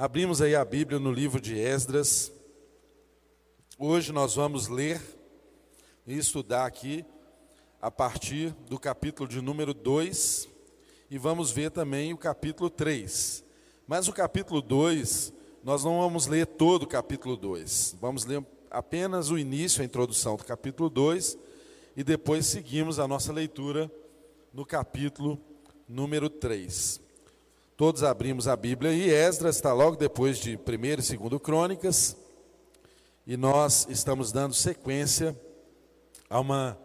Abrimos aí a Bíblia no livro de Esdras. Hoje nós vamos ler e estudar aqui a partir do capítulo de número 2 e vamos ver também o capítulo 3. Mas o capítulo 2, nós não vamos ler todo o capítulo 2. Vamos ler apenas o início, a introdução do capítulo 2 e depois seguimos a nossa leitura no capítulo número 3. Todos abrimos a Bíblia e Esdras está logo depois de 1 e 2 Crônicas, e nós estamos dando sequência a uma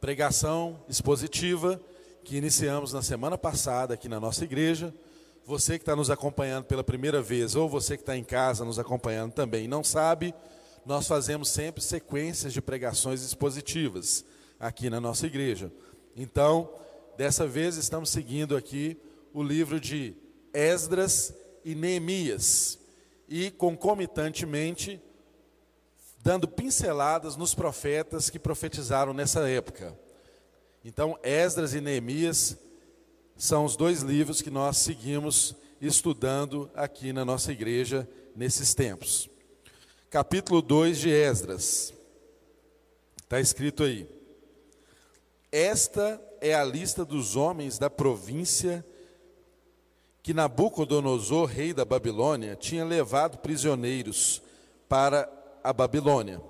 pregação expositiva que iniciamos na semana passada aqui na nossa igreja. Você que está nos acompanhando pela primeira vez, ou você que está em casa nos acompanhando também não sabe, nós fazemos sempre sequências de pregações expositivas aqui na nossa igreja. Então, dessa vez estamos seguindo aqui o livro de Esdras e Neemias, e concomitantemente dando pinceladas nos profetas que profetizaram nessa época. Então, Esdras e Neemias são os dois livros que nós seguimos estudando aqui na nossa igreja nesses tempos. Capítulo 2 de Esdras. Está escrito aí: Esta é a lista dos homens da província que Nabucodonosor, rei da Babilônia, tinha levado prisioneiros para a Babilônia.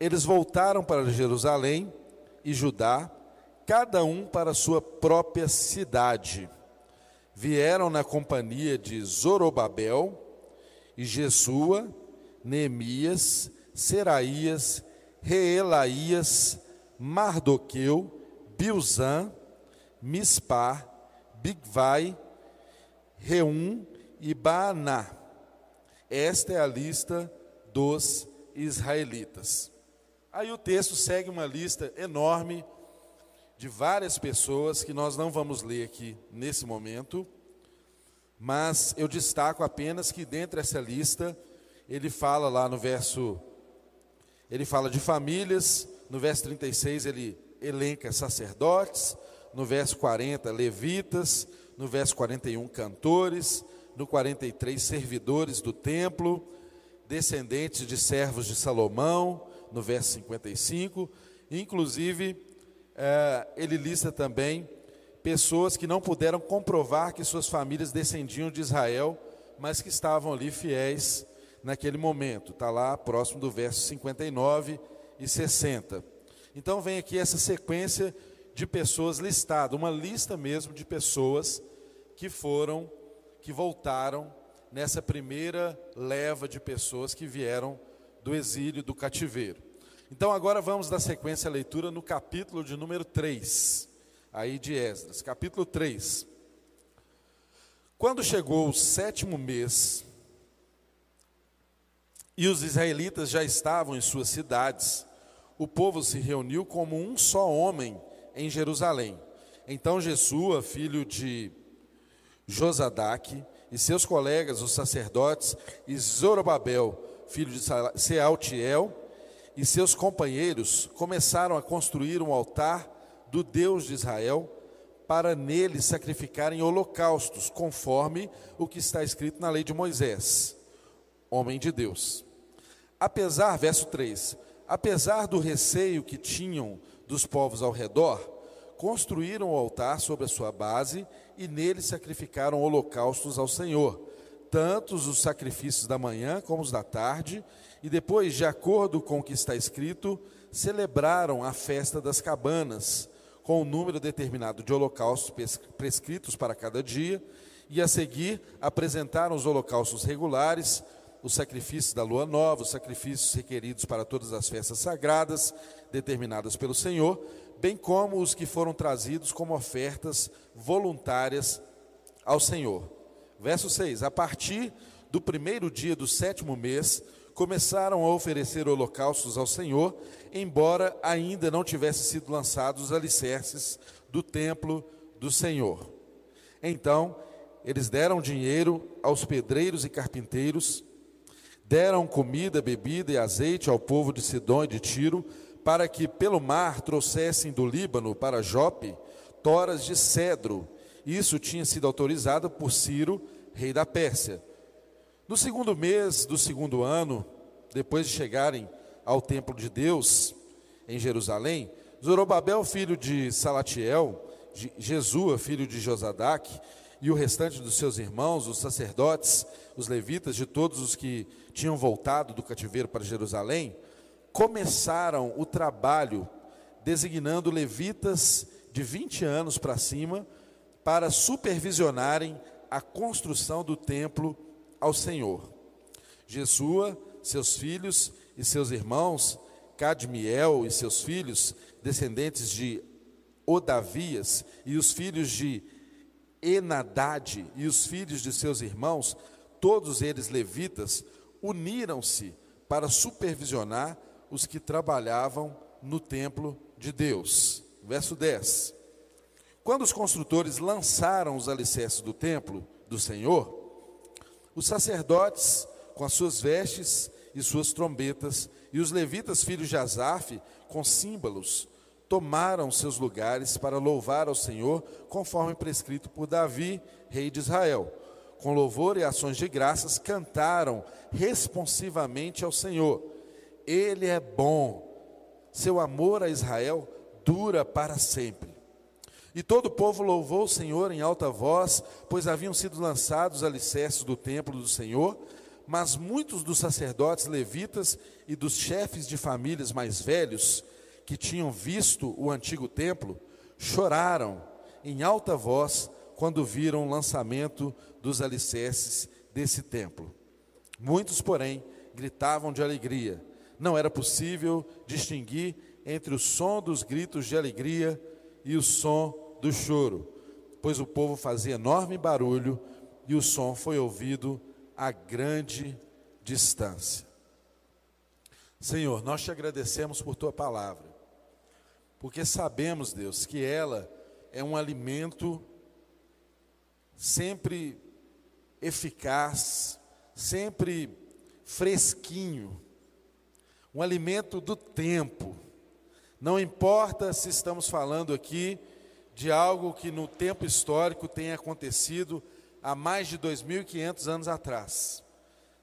Eles voltaram para Jerusalém e Judá, cada um para sua própria cidade. Vieram na companhia de Zorobabel e Jesua, Neemias, Seraías, Reelaías, Mardoqueu, Bilzã, Mispar, Bigvai, Reum e Baaná. Esta é a lista dos israelitas. Aí o texto segue uma lista enorme de várias pessoas que nós não vamos ler aqui nesse momento, mas eu destaco apenas que dentro dessa lista ele fala lá no verso ele fala de famílias, no verso 36 ele elenca sacerdotes, no verso 40 levitas, no verso 41, cantores, no 43, servidores do templo, descendentes de servos de Salomão, no verso 55. Inclusive, eh, ele lista também pessoas que não puderam comprovar que suas famílias descendiam de Israel, mas que estavam ali fiéis naquele momento. Está lá próximo do verso 59 e 60. Então vem aqui essa sequência de pessoas listadas, uma lista mesmo de pessoas que foram, que voltaram nessa primeira leva de pessoas que vieram do exílio, do cativeiro. Então agora vamos dar sequência à leitura no capítulo de número 3, aí de Esdras, capítulo 3. Quando chegou o sétimo mês, e os israelitas já estavam em suas cidades, o povo se reuniu como um só homem em Jerusalém. Então Jesua, filho de Josadaque e seus colegas, os sacerdotes, e Zorobabel, filho de Sealtiel, e seus companheiros começaram a construir um altar do Deus de Israel para nele sacrificarem holocaustos, conforme o que está escrito na lei de Moisés, homem de Deus. Apesar, verso 3, apesar do receio que tinham dos povos ao redor, construíram o altar sobre a sua base e nele sacrificaram holocaustos ao Senhor, tantos os sacrifícios da manhã como os da tarde, e depois, de acordo com o que está escrito, celebraram a festa das cabanas, com o um número determinado de holocaustos prescritos para cada dia, e a seguir apresentaram os holocaustos regulares, os sacrifícios da lua nova, os sacrifícios requeridos para todas as festas sagradas determinadas pelo Senhor, bem como os que foram trazidos como ofertas voluntárias ao Senhor. Verso 6: A partir do primeiro dia do sétimo mês, começaram a oferecer holocaustos ao Senhor, embora ainda não tivessem sido lançados os alicerces do templo do Senhor. Então, eles deram dinheiro aos pedreiros e carpinteiros, deram comida, bebida e azeite ao povo de Sidom e de Tiro, para que pelo mar trouxessem do Líbano para Jope toras de cedro. Isso tinha sido autorizado por Ciro, rei da Pérsia. No segundo mês do segundo ano, depois de chegarem ao templo de Deus em Jerusalém, Zorobabel, filho de Salatiel, Jesua, filho de Josadac, e o restante dos seus irmãos, os sacerdotes, os levitas, de todos os que tinham voltado do cativeiro para Jerusalém, começaram o trabalho designando levitas de 20 anos para cima para supervisionarem a construção do templo ao Senhor. Jesua, seus filhos e seus irmãos, Cadmiel e seus filhos, descendentes de Odavias, e os filhos de Enadade e os filhos de seus irmãos, todos eles levitas, uniram-se para supervisionar os que trabalhavam no templo de Deus. Verso 10. Quando os construtores lançaram os alicerces do templo do Senhor, os sacerdotes, com as suas vestes e suas trombetas, e os levitas, filhos de Asaf, com símbolos, tomaram seus lugares para louvar ao Senhor, conforme prescrito por Davi, rei de Israel. Com louvor e ações de graças, cantaram responsivamente ao Senhor. Ele é bom, seu amor a Israel dura para sempre. E todo o povo louvou o Senhor em alta voz, pois haviam sido lançados alicerces do templo do Senhor, mas muitos dos sacerdotes levitas e dos chefes de famílias mais velhos, que tinham visto o antigo templo, choraram em alta voz quando viram o lançamento dos alicerces desse templo. Muitos, porém, gritavam de alegria. Não era possível distinguir entre o som dos gritos de alegria e o som do choro, pois o povo fazia enorme barulho e o som foi ouvido a grande distância. Senhor, nós te agradecemos por tua palavra porque sabemos, Deus, que ela é um alimento sempre eficaz, sempre fresquinho, um alimento do tempo. Não importa se estamos falando aqui de algo que no tempo histórico tenha acontecido há mais de 2.500 anos atrás.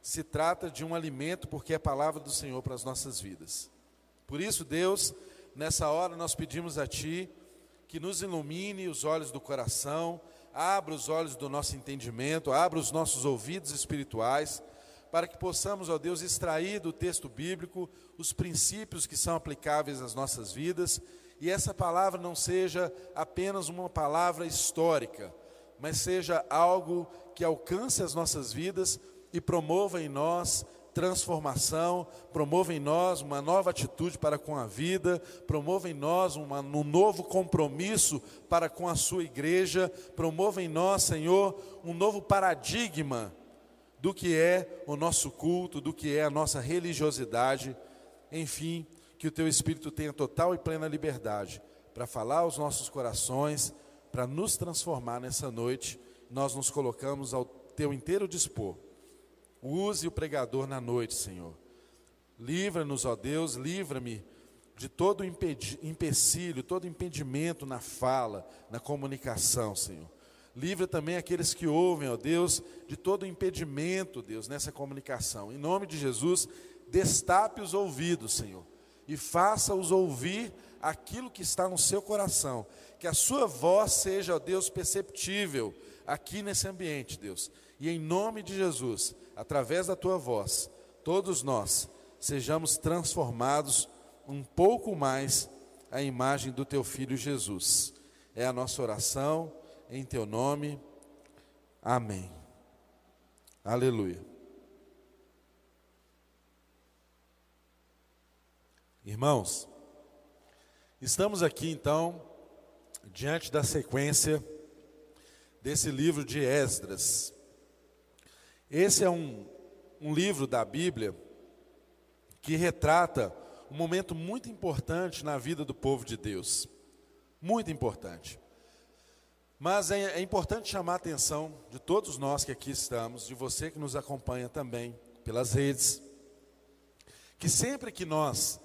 Se trata de um alimento porque é a palavra do Senhor para as nossas vidas. Por isso, Deus, nessa hora nós pedimos a Ti que nos ilumine os olhos do coração, abra os olhos do nosso entendimento, abra os nossos ouvidos espirituais, para que possamos, ó Deus, extrair do texto bíblico os princípios que são aplicáveis às nossas vidas, e essa palavra não seja apenas uma palavra histórica, mas seja algo que alcance as nossas vidas e promova em nós transformação, promova em nós uma nova atitude para com a vida, promova em nós uma, um novo compromisso para com a sua igreja, promova em nós, Senhor, um novo paradigma do que é o nosso culto, do que é a nossa religiosidade, enfim, que o teu Espírito tenha total e plena liberdade para falar aos nossos corações, para nos transformar nessa noite. Nós nos colocamos ao teu inteiro dispor Use o pregador na noite, Senhor. Livra-nos, ó Deus, livra-me de todo empecilho, todo impedimento na fala, na comunicação, Senhor. Livra também aqueles que ouvem, ó Deus, de todo impedimento, Deus, nessa comunicação. Em nome de Jesus, destape os ouvidos, Senhor, e faça-os ouvir aquilo que está no seu coração. Que a sua voz seja, ó Deus, perceptível aqui nesse ambiente, Deus. E em nome de Jesus, através da tua voz, todos nós sejamos transformados um pouco mais à imagem do teu filho Jesus. É a nossa oração em teu nome. Amém. Aleluia. Irmãos, estamos aqui então diante da sequência desse livro de Esdras. Esse é um, um livro da Bíblia que retrata um momento muito importante na vida do povo de Deus. Muito importante. Mas é, é, importante chamar a atenção de todos nós que aqui estamos, de você que nos acompanha também pelas redes, que sempre que nós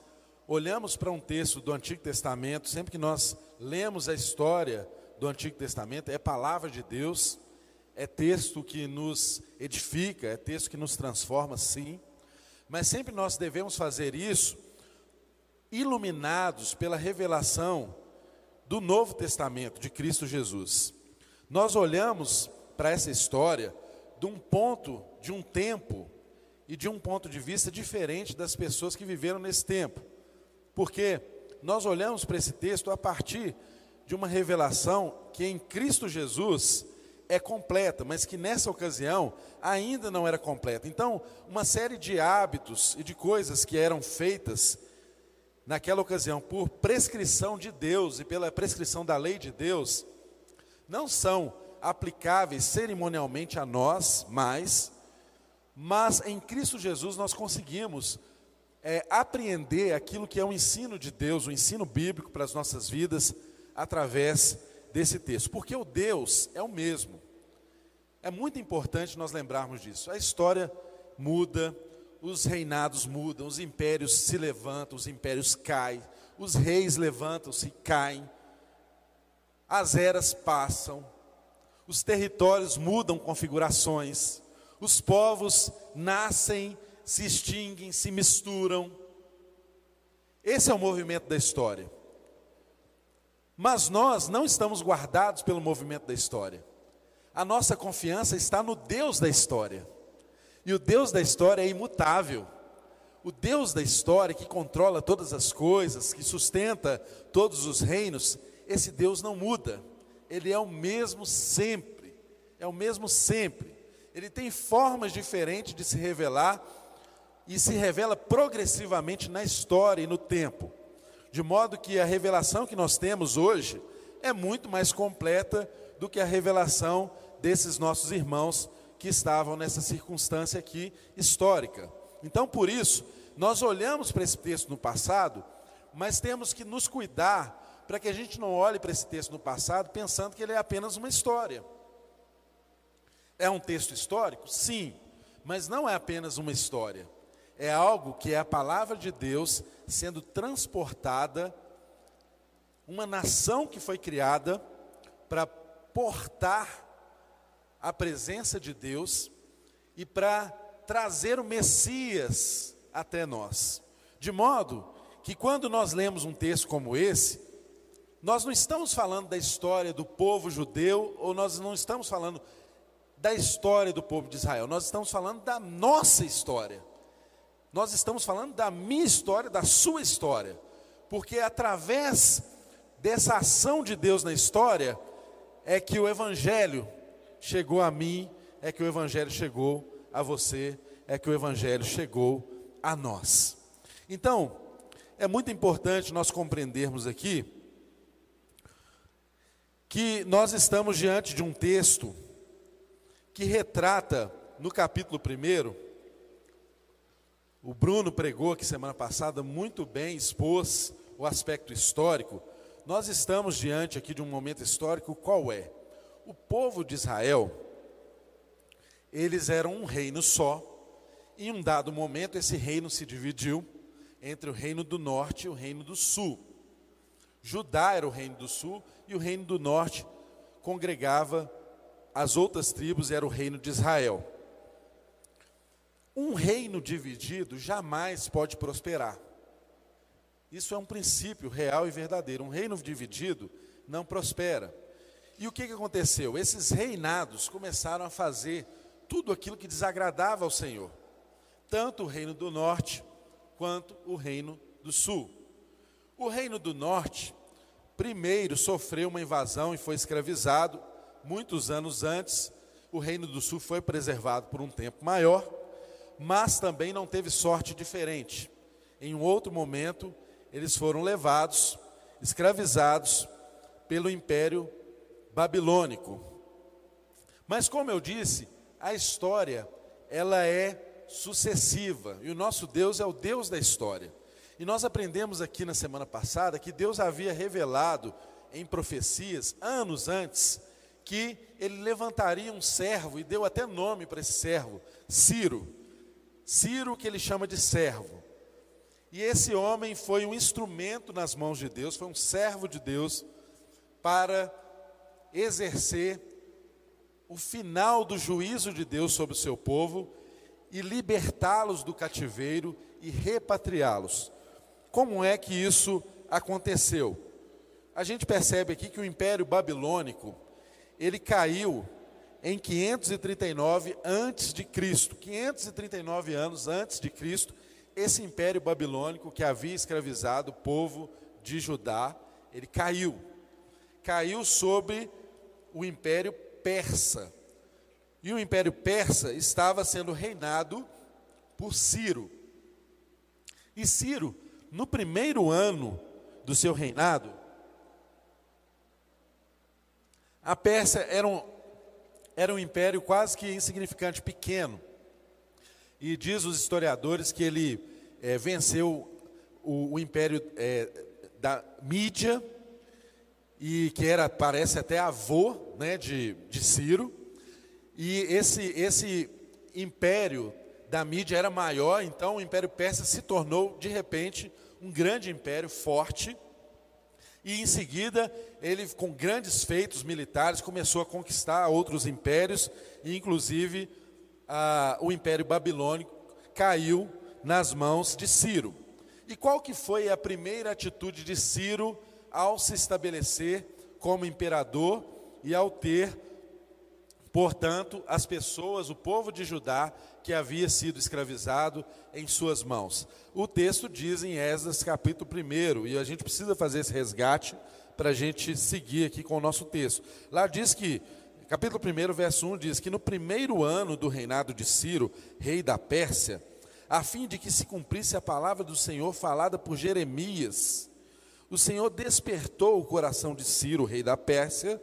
olhamos para um texto do Antigo Testamento, sempre que nós lemos a história do Antigo Testamento, é palavra de Deus, é texto que nos edifica, é texto que nos transforma, sim, mas sempre nós devemos fazer isso iluminados pela revelação do Novo Testamento de Cristo Jesus. Nós olhamos para essa história de um ponto, de um tempo e de um ponto de vista diferente das pessoas que viveram nesse tempo. Porque nós olhamos para esse texto a partir de uma revelação que em Cristo Jesus é completa, mas que nessa ocasião ainda não era completa. Então, uma série de hábitos e de coisas que eram feitas naquela ocasião por prescrição de Deus e pela prescrição da lei de Deus, não são aplicáveis cerimonialmente a nós mais, mas em Cristo Jesus nós conseguimos é, apreender aquilo que é o ensino de Deus, o ensino bíblico para as nossas vidas, através desse texto, porque o Deus é o mesmo. É muito importante nós lembrarmos disso. A história muda, os reinados mudam, os impérios se levantam, os impérios caem, os reis levantam-se e caem, as eras passam, os territórios mudam configurações, os povos nascem, se extinguem, se misturam. Esse é o movimento da história. Mas nós não estamos guardados pelo movimento da história. A nossa confiança está no Deus da história. E o Deus da história é imutável. O Deus da história que controla todas as coisas, que sustenta todos os reinos, esse Deus não muda. Ele é o mesmo sempre. É o mesmo sempre. Ele tem formas diferentes de se revelar e se revela progressivamente na história e no tempo. De modo que a revelação que nós temos hoje é muito mais completa do que a revelação desses nossos irmãos que estavam nessa circunstância aqui histórica. Então, por isso, nós olhamos para esse texto no passado, mas temos que nos cuidar para que a gente não olhe para esse texto no passado pensando que ele é apenas uma história. É um texto histórico? Sim, mas não é apenas uma história é algo que é a palavra de Deus sendo transportada, uma nação que foi criada para portar a presença de Deus e para trazer o Messias até nós. De modo que quando nós lemos um texto como esse, nós não estamos falando da história do povo judeu, ou nós não estamos falando da história do povo de Israel, nós estamos falando da nossa história. Nós estamos falando da minha história, da sua história, porque através dessa ação de Deus na história é que o Evangelho chegou a mim, é que o Evangelho chegou a você, é que o Evangelho chegou a nós. Então, é muito importante nós compreendermos aqui que nós estamos diante de um texto que retrata, no capítulo 1, o Bruno pregou aqui semana passada, muito bem expôs o aspecto histórico. Nós estamos diante aqui de um momento histórico, qual é? O povo de Israel, eles eram um reino só, e em um dado momento esse reino se dividiu entre o reino do norte e o reino do sul. Judá era o reino do sul e o reino do norte congregava as outras tribos, era o reino de Israel. Um reino dividido jamais pode prosperar. Isso é um princípio real e verdadeiro. Um reino dividido não prospera. E o que, que aconteceu? Esses reinados começaram a fazer tudo aquilo que desagradava ao Senhor, tanto o reino do norte quanto o reino do sul. O reino do norte, primeiro, sofreu uma invasão e foi escravizado. Muitos anos antes, o reino do sul foi preservado por um tempo maior mas também não teve sorte diferente. Em um outro momento, eles foram levados, escravizados pelo Império Babilônico. Mas como eu disse, a história ela é sucessiva e o nosso Deus é o Deus da história. E nós aprendemos aqui na semana passada que Deus havia revelado em profecias anos antes que ele levantaria um servo e deu até nome para esse servo, Ciro. Ciro, que ele chama de servo. E esse homem foi um instrumento nas mãos de Deus, foi um servo de Deus para exercer o final do juízo de Deus sobre o seu povo e libertá-los do cativeiro e repatriá-los. Como é que isso aconteceu? A gente percebe aqui que o Império Babilônico, ele caiu em 539 antes de Cristo. 539 anos antes de Cristo, esse Império Babilônico que havia escravizado o povo de Judá, ele caiu. Caiu sobre o Império Persa. E o Império Persa estava sendo reinado por Ciro. E Ciro, no primeiro ano do seu reinado, a Pérsia era um, era um império quase que insignificante, pequeno. E diz os historiadores que ele é, venceu o, o império é, da Mídia, e que era, parece até avô né, de, de Ciro. E esse, esse império da mídia era maior, então o Império Persa se tornou, de repente, um grande império forte. E em seguida, ele, com grandes feitos militares, começou a conquistar outros impérios, e inclusive a, o Império Babilônico caiu nas mãos de Ciro. E qual que foi a primeira atitude de Ciro ao se estabelecer como imperador e ao ter portanto, as pessoas, o povo de Judá, que havia sido escravizado em suas mãos. O texto diz em Esdras capítulo 1, e a gente precisa fazer esse resgate para a gente seguir aqui com o nosso texto. Lá diz que, capítulo 1, verso 1 diz que no primeiro ano do reinado de Ciro, rei da Pérsia, a fim de que se cumprisse a palavra do Senhor falada por Jeremias, o Senhor despertou o coração de Ciro, rei da Pérsia,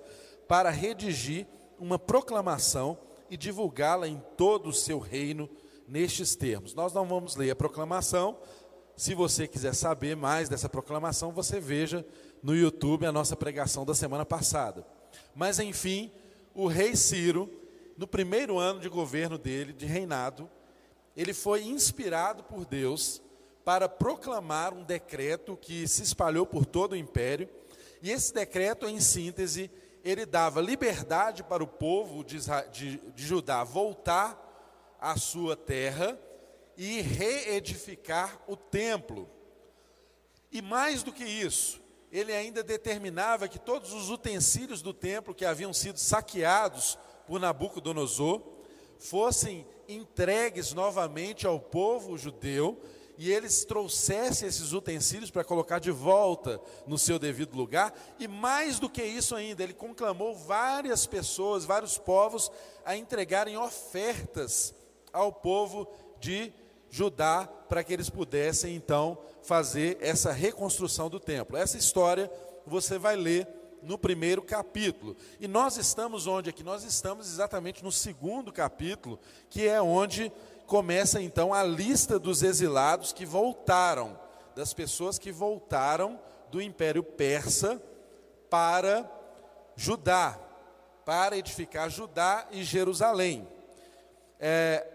para redigir uma proclamação e divulgá-la em todo o seu reino nestes termos. Nós não vamos ler a proclamação. Se você quiser saber mais dessa proclamação, você veja no YouTube a nossa pregação da semana passada. Mas enfim, o rei Ciro, no primeiro ano de governo dele, de reinado, ele foi inspirado por Deus para proclamar um decreto que se espalhou por todo o império. E esse decreto, em síntese, ele dava liberdade para o povo de, de, de Judá voltar à sua terra e reedificar o templo. E mais do que isso, ele ainda determinava que todos os utensílios do templo que haviam sido saqueados por Nabucodonosor fossem entregues novamente ao povo judeu e eles trouxessem esses utensílios para colocar de volta no seu devido lugar, e mais do que isso ainda, ele conclamou várias pessoas, vários povos, a entregarem ofertas ao povo de Judá, para que eles pudessem então fazer essa reconstrução do templo. Essa história você vai ler no primeiro capítulo. E nós estamos onde aqui? Nós estamos exatamente no segundo capítulo, que é onde começa então a lista dos exilados que voltaram, das pessoas que voltaram do Império Persa para Judá, para edificar Judá e Jerusalém. É,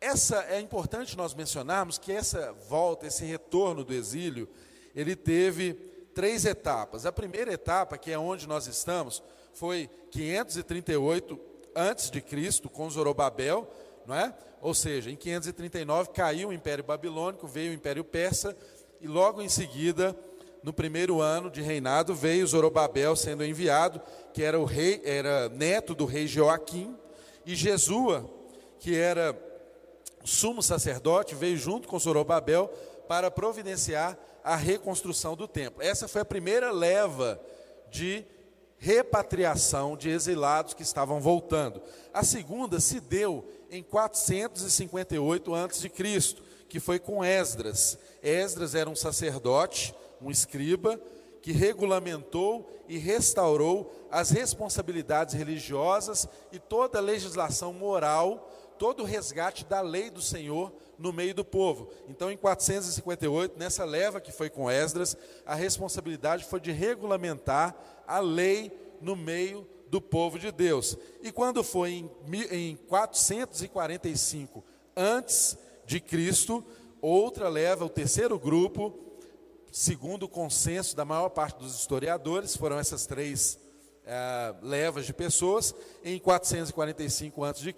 essa é importante nós mencionarmos que essa volta, esse retorno do exílio, ele teve três etapas. A primeira etapa, que é onde nós estamos, foi 538 antes de Cristo com Zorobabel, não é? Ou seja, em 539 caiu o Império Babilônico, veio o Império Persa, e logo em seguida, no primeiro ano de reinado, veio Zorobabel sendo enviado, que era o rei, era neto do rei Joaquim, e Jesua, que era sumo sacerdote, veio junto com Zorobabel para providenciar a reconstrução do templo. Essa foi a primeira leva de repatriação de exilados que estavam voltando. A segunda se deu em 458 a.C., que foi com Esdras. Esdras era um sacerdote, um escriba, que regulamentou e restaurou as responsabilidades religiosas e toda a legislação moral, todo o resgate da lei do Senhor no meio do povo. Então, em 458, nessa leva que foi com Esdras, a responsabilidade foi de regulamentar a lei no meio do povo de Deus. E quando foi em, em 445 antes de Cristo, outra leva, o terceiro grupo, segundo o consenso da maior parte dos historiadores, foram essas três é, levas de pessoas. Em 445 a.C.,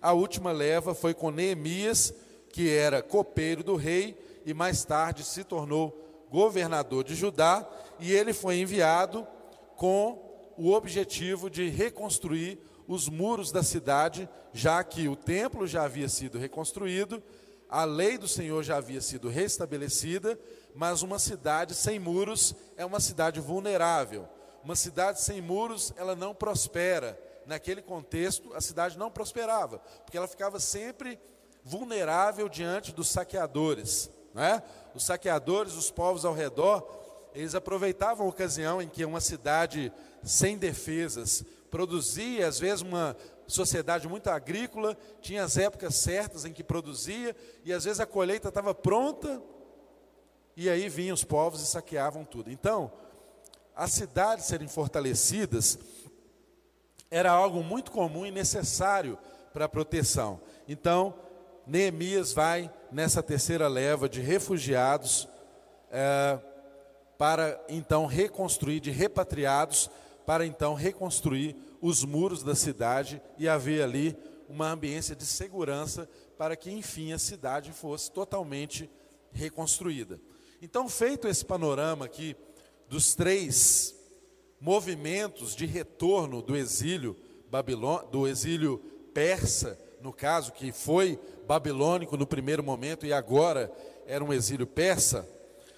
a última leva foi com Neemias, que era copeiro do rei e mais tarde se tornou governador de Judá, e ele foi enviado com o objetivo de reconstruir os muros da cidade, já que o templo já havia sido reconstruído, a lei do Senhor já havia sido restabelecida, mas uma cidade sem muros é uma cidade vulnerável. Uma cidade sem muros, ela não prospera. Naquele contexto, a cidade não prosperava, porque ela ficava sempre vulnerável diante dos saqueadores. Né? Os saqueadores, os povos ao redor, eles aproveitavam a ocasião em que uma cidade sem defesas produzia, às vezes, uma sociedade muito agrícola, tinha as épocas certas em que produzia, e às vezes a colheita estava pronta, e aí vinham os povos e saqueavam tudo. Então, as cidades serem fortalecidas era algo muito comum e necessário para a proteção. Então, Neemias vai nessa terceira leva de refugiados é, para então reconstruir, de repatriados, para então reconstruir os muros da cidade e haver ali uma ambiência de segurança para que, enfim, a cidade fosse totalmente reconstruída. Então, feito esse panorama aqui dos três movimentos de retorno do exílio babilônico, do exílio persa, no caso que foi babilônico no primeiro momento e agora era um exílio persa,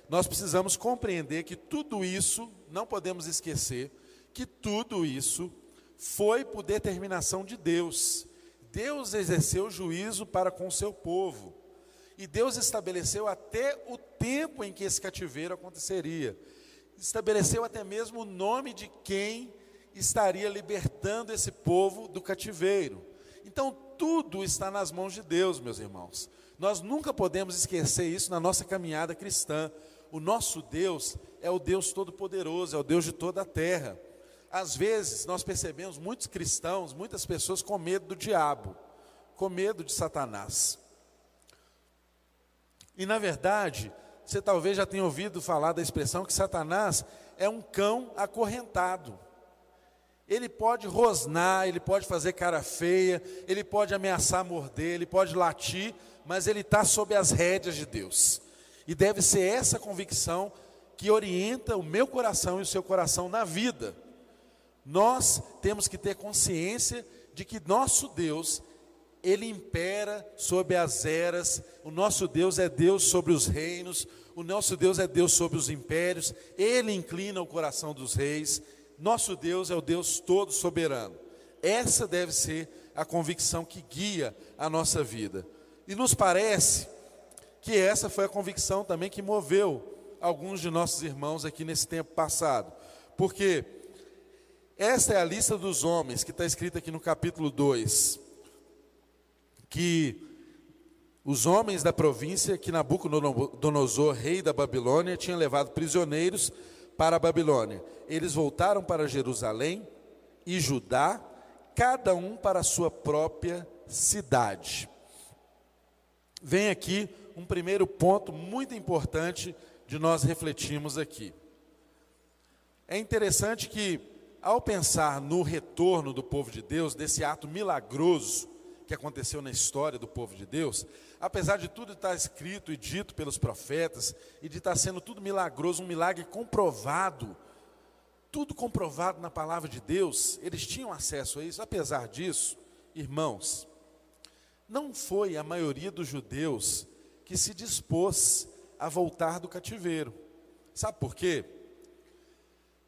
nós precisamos compreender que tudo isso, não podemos esquecer que tudo isso foi por determinação de Deus. Deus exerceu juízo para com o seu povo. E Deus estabeleceu até o tempo em que esse cativeiro aconteceria. Estabeleceu até mesmo o nome de quem estaria libertando esse povo do cativeiro. Então, tudo está nas mãos de Deus, meus irmãos. Nós nunca podemos esquecer isso na nossa caminhada cristã. O nosso Deus é o Deus Todo-Poderoso, é o Deus de toda a terra. Às vezes, nós percebemos muitos cristãos, muitas pessoas com medo do diabo, com medo de Satanás. E na verdade, você talvez já tenha ouvido falar da expressão que Satanás é um cão acorrentado. Ele pode rosnar, ele pode fazer cara feia, ele pode ameaçar morder, ele pode latir, mas ele está sob as rédeas de Deus. E deve ser essa convicção que orienta o meu coração e o seu coração na vida. Nós temos que ter consciência de que nosso Deus ele impera sobre as eras, o nosso Deus é Deus sobre os reinos, o nosso Deus é Deus sobre os impérios, ele inclina o coração dos reis, nosso Deus é o Deus todo soberano. Essa deve ser a convicção que guia a nossa vida. E nos parece que essa foi a convicção também que moveu alguns de nossos irmãos aqui nesse tempo passado. Porque esta é a lista dos homens que está escrita aqui no capítulo 2 que os homens da província que Nabucodonosor, rei da Babilônia, tinha levado prisioneiros para a Babilônia. Eles voltaram para Jerusalém e Judá, cada um para a sua própria cidade. Vem aqui um primeiro ponto muito importante de nós refletirmos aqui. É interessante que, ao pensar no retorno do povo de Deus, desse ato milagroso que aconteceu na história do povo de Deus, apesar de tudo estar escrito e dito pelos profetas, e de estar sendo tudo milagroso, um milagre comprovado, tudo comprovado na palavra de Deus, eles tinham acesso a isso, apesar disso, irmãos, não foi a maioria dos judeus que se dispôs a voltar do cativeiro. Sabe por quê?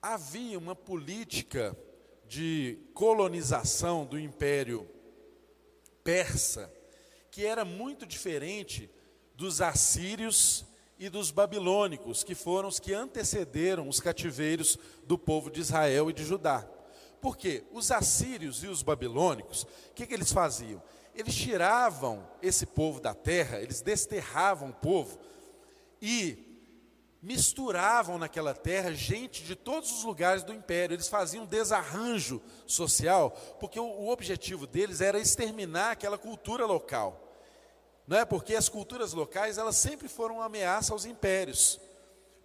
Havia uma política de colonização do império persa, que era muito diferente dos assírios e dos babilônicos, que foram os que antecederam os cativeiros do povo de Israel e de Judá. Porque os assírios e os babilônicos, o que, que eles faziam? Eles tiravam esse povo da terra, eles desterravam o povo e misturavam naquela terra gente de todos os lugares do império. Eles faziam desarranjo social, porque o, o, objetivo deles era exterminar aquela cultura local. Não é porque as culturas locais elas sempre foram uma ameaça aos impérios.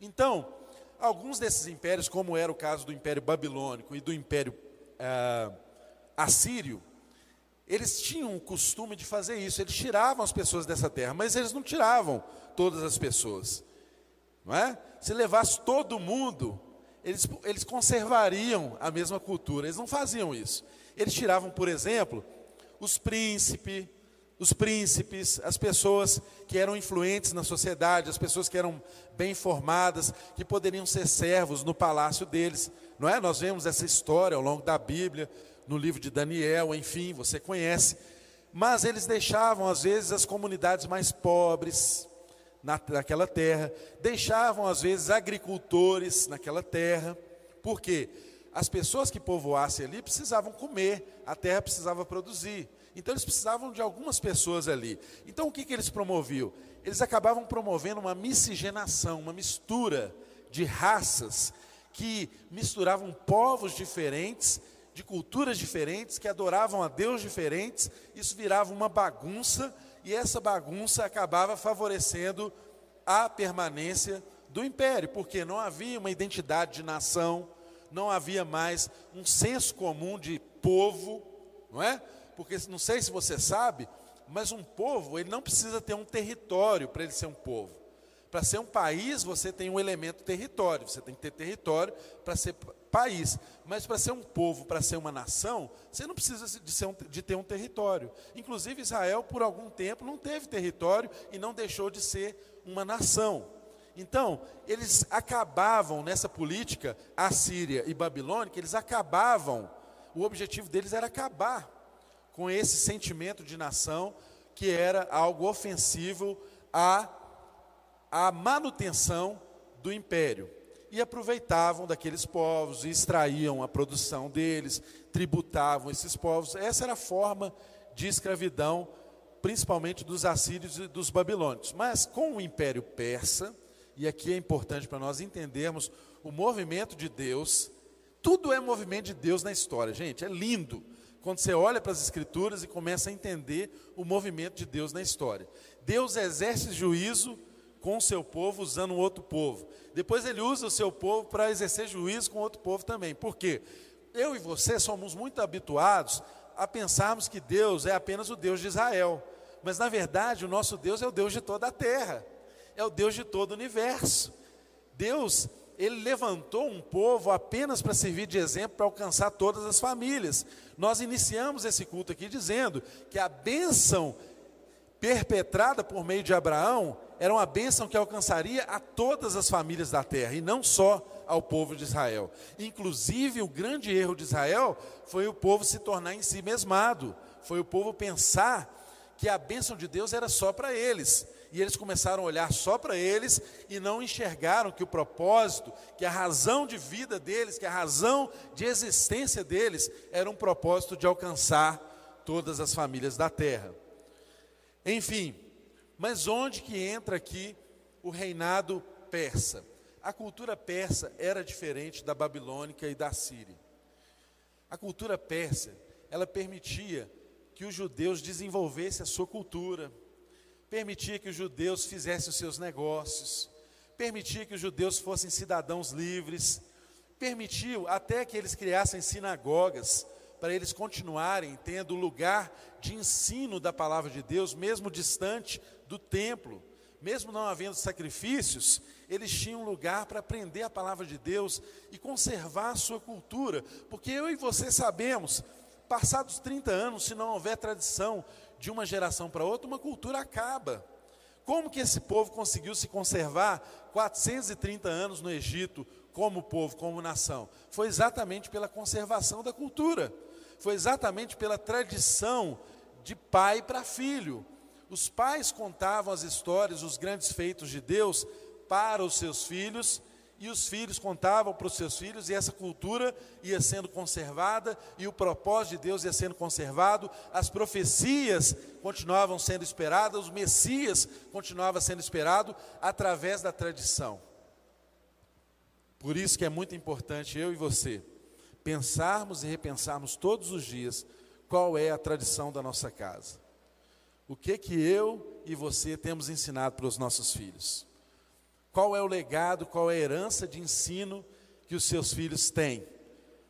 Então, alguns desses impérios, como era o caso do Império Babilônico e do Império ah, Assírio, eles tinham o costume de fazer isso, eles tiravam as pessoas dessa terra, mas eles não tiravam todas as pessoas. Não é? Se levasse todo mundo, eles, eles conservariam a mesma cultura, eles não faziam isso. Eles tiravam, por exemplo, os príncipes, os príncipes, as pessoas que eram influentes na sociedade, as pessoas que eram bem formadas, que poderiam ser servos no palácio deles. Não é? Nós vemos essa história ao longo da Bíblia, no livro de Daniel, enfim, você conhece. Mas eles deixavam, às vezes, as comunidades mais pobres na, naquela terra, deixavam, às vezes, agricultores naquela terra. Por quê? As pessoas que povoassem ali precisavam comer, a terra precisava produzir. Então eles precisavam de algumas pessoas ali. Então o que, que eles promoviam? Eles acabavam promovendo uma miscigenação, uma mistura de raças que misturavam povos diferentes, de culturas diferentes, que adoravam a Deus diferentes. Isso virava uma bagunça e essa bagunça acabava favorecendo a permanência do império, porque não havia uma identidade de nação, não havia mais um senso comum de povo, não é? porque não sei se você sabe, mas um povo, ele não precisa ter um território para ele ser um povo. Para ser um país, você tem um elemento território, você tem que ter território para ser país. Mas para ser um povo, para ser uma nação, você não precisa de, um, de ter um território. Inclusive, Israel, por algum tempo, não teve território e não deixou de ser uma nação. Então, eles acabavam nessa política assíria e babilônica, eles acabavam, o objetivo deles era acabar com esse sentimento de nação que era algo ofensivo à, à manutenção do império. E aproveitavam daqueles povos, extraíam a produção deles, tributavam esses povos. Essa era a forma de escravidão, principalmente dos assírios e dos babilônicos. Mas com o império persa, e aqui é importante para nós entendermos o movimento de Deus, tudo é movimento de Deus na história, gente, é lindo quando você olha para as Escrituras e começa a entender o movimento de Deus na história. Deus exerce juízo com seu povo usando outro povo. Depois ele usa o seu povo para exercer juízo com outro povo também. Por quê? Eu e você somos muito habituados a pensarmos que Deus é apenas o Deus de Israel. Mas na verdade, o nosso Deus é o Deus de toda a terra. É o Deus de todo o universo. Deus ele levantou um povo apenas para servir de exemplo para alcançar todas as famílias. Nós iniciamos esse culto aqui dizendo que a bênção perpetrada por meio de Abraão era uma bênção que alcançaria a todas as famílias da terra e não só ao povo de Israel. Inclusive, o grande erro de Israel foi o povo se tornar em si mesmado, foi o povo pensar que a bênção de Deus era só para eles e eles começaram a olhar só para eles e não enxergaram que o propósito, que a razão de vida deles, que a razão de existência deles era um propósito de alcançar todas as famílias da terra. Enfim, mas onde que entra aqui o reinado persa? A cultura persa era diferente da babilônica e da síria. A cultura persa, ela permitia que os judeus desenvolvessem a sua cultura, permitia que os judeus fizessem os seus negócios, permitia que os judeus fossem cidadãos livres, permitiu até que eles criassem sinagogas para eles continuarem tendo lugar de ensino da palavra de Deus, mesmo distante do templo, mesmo não havendo sacrifícios, eles tinham lugar para aprender a palavra de Deus e conservar a sua cultura, porque eu e você sabemos, passados 30 anos, se não houver tradição de uma geração para outra, uma cultura acaba. Como que esse povo conseguiu se conservar 430 anos no Egito como povo, como nação? Foi exatamente pela conservação da cultura. Foi exatamente pela tradição de pai para filho. Os pais contavam as histórias, os grandes feitos de Deus para os seus filhos e os filhos contavam para os seus filhos, e essa cultura ia sendo conservada, e o propósito de Deus ia sendo conservado, as profecias continuavam sendo esperadas, o Messias continuava sendo esperado através da tradição. Por isso que é muito importante eu e você pensarmos e repensarmos todos os dias qual é a tradição da nossa casa. O que que eu e você temos ensinado para os nossos filhos? Qual é o legado, qual é a herança de ensino que os seus filhos têm?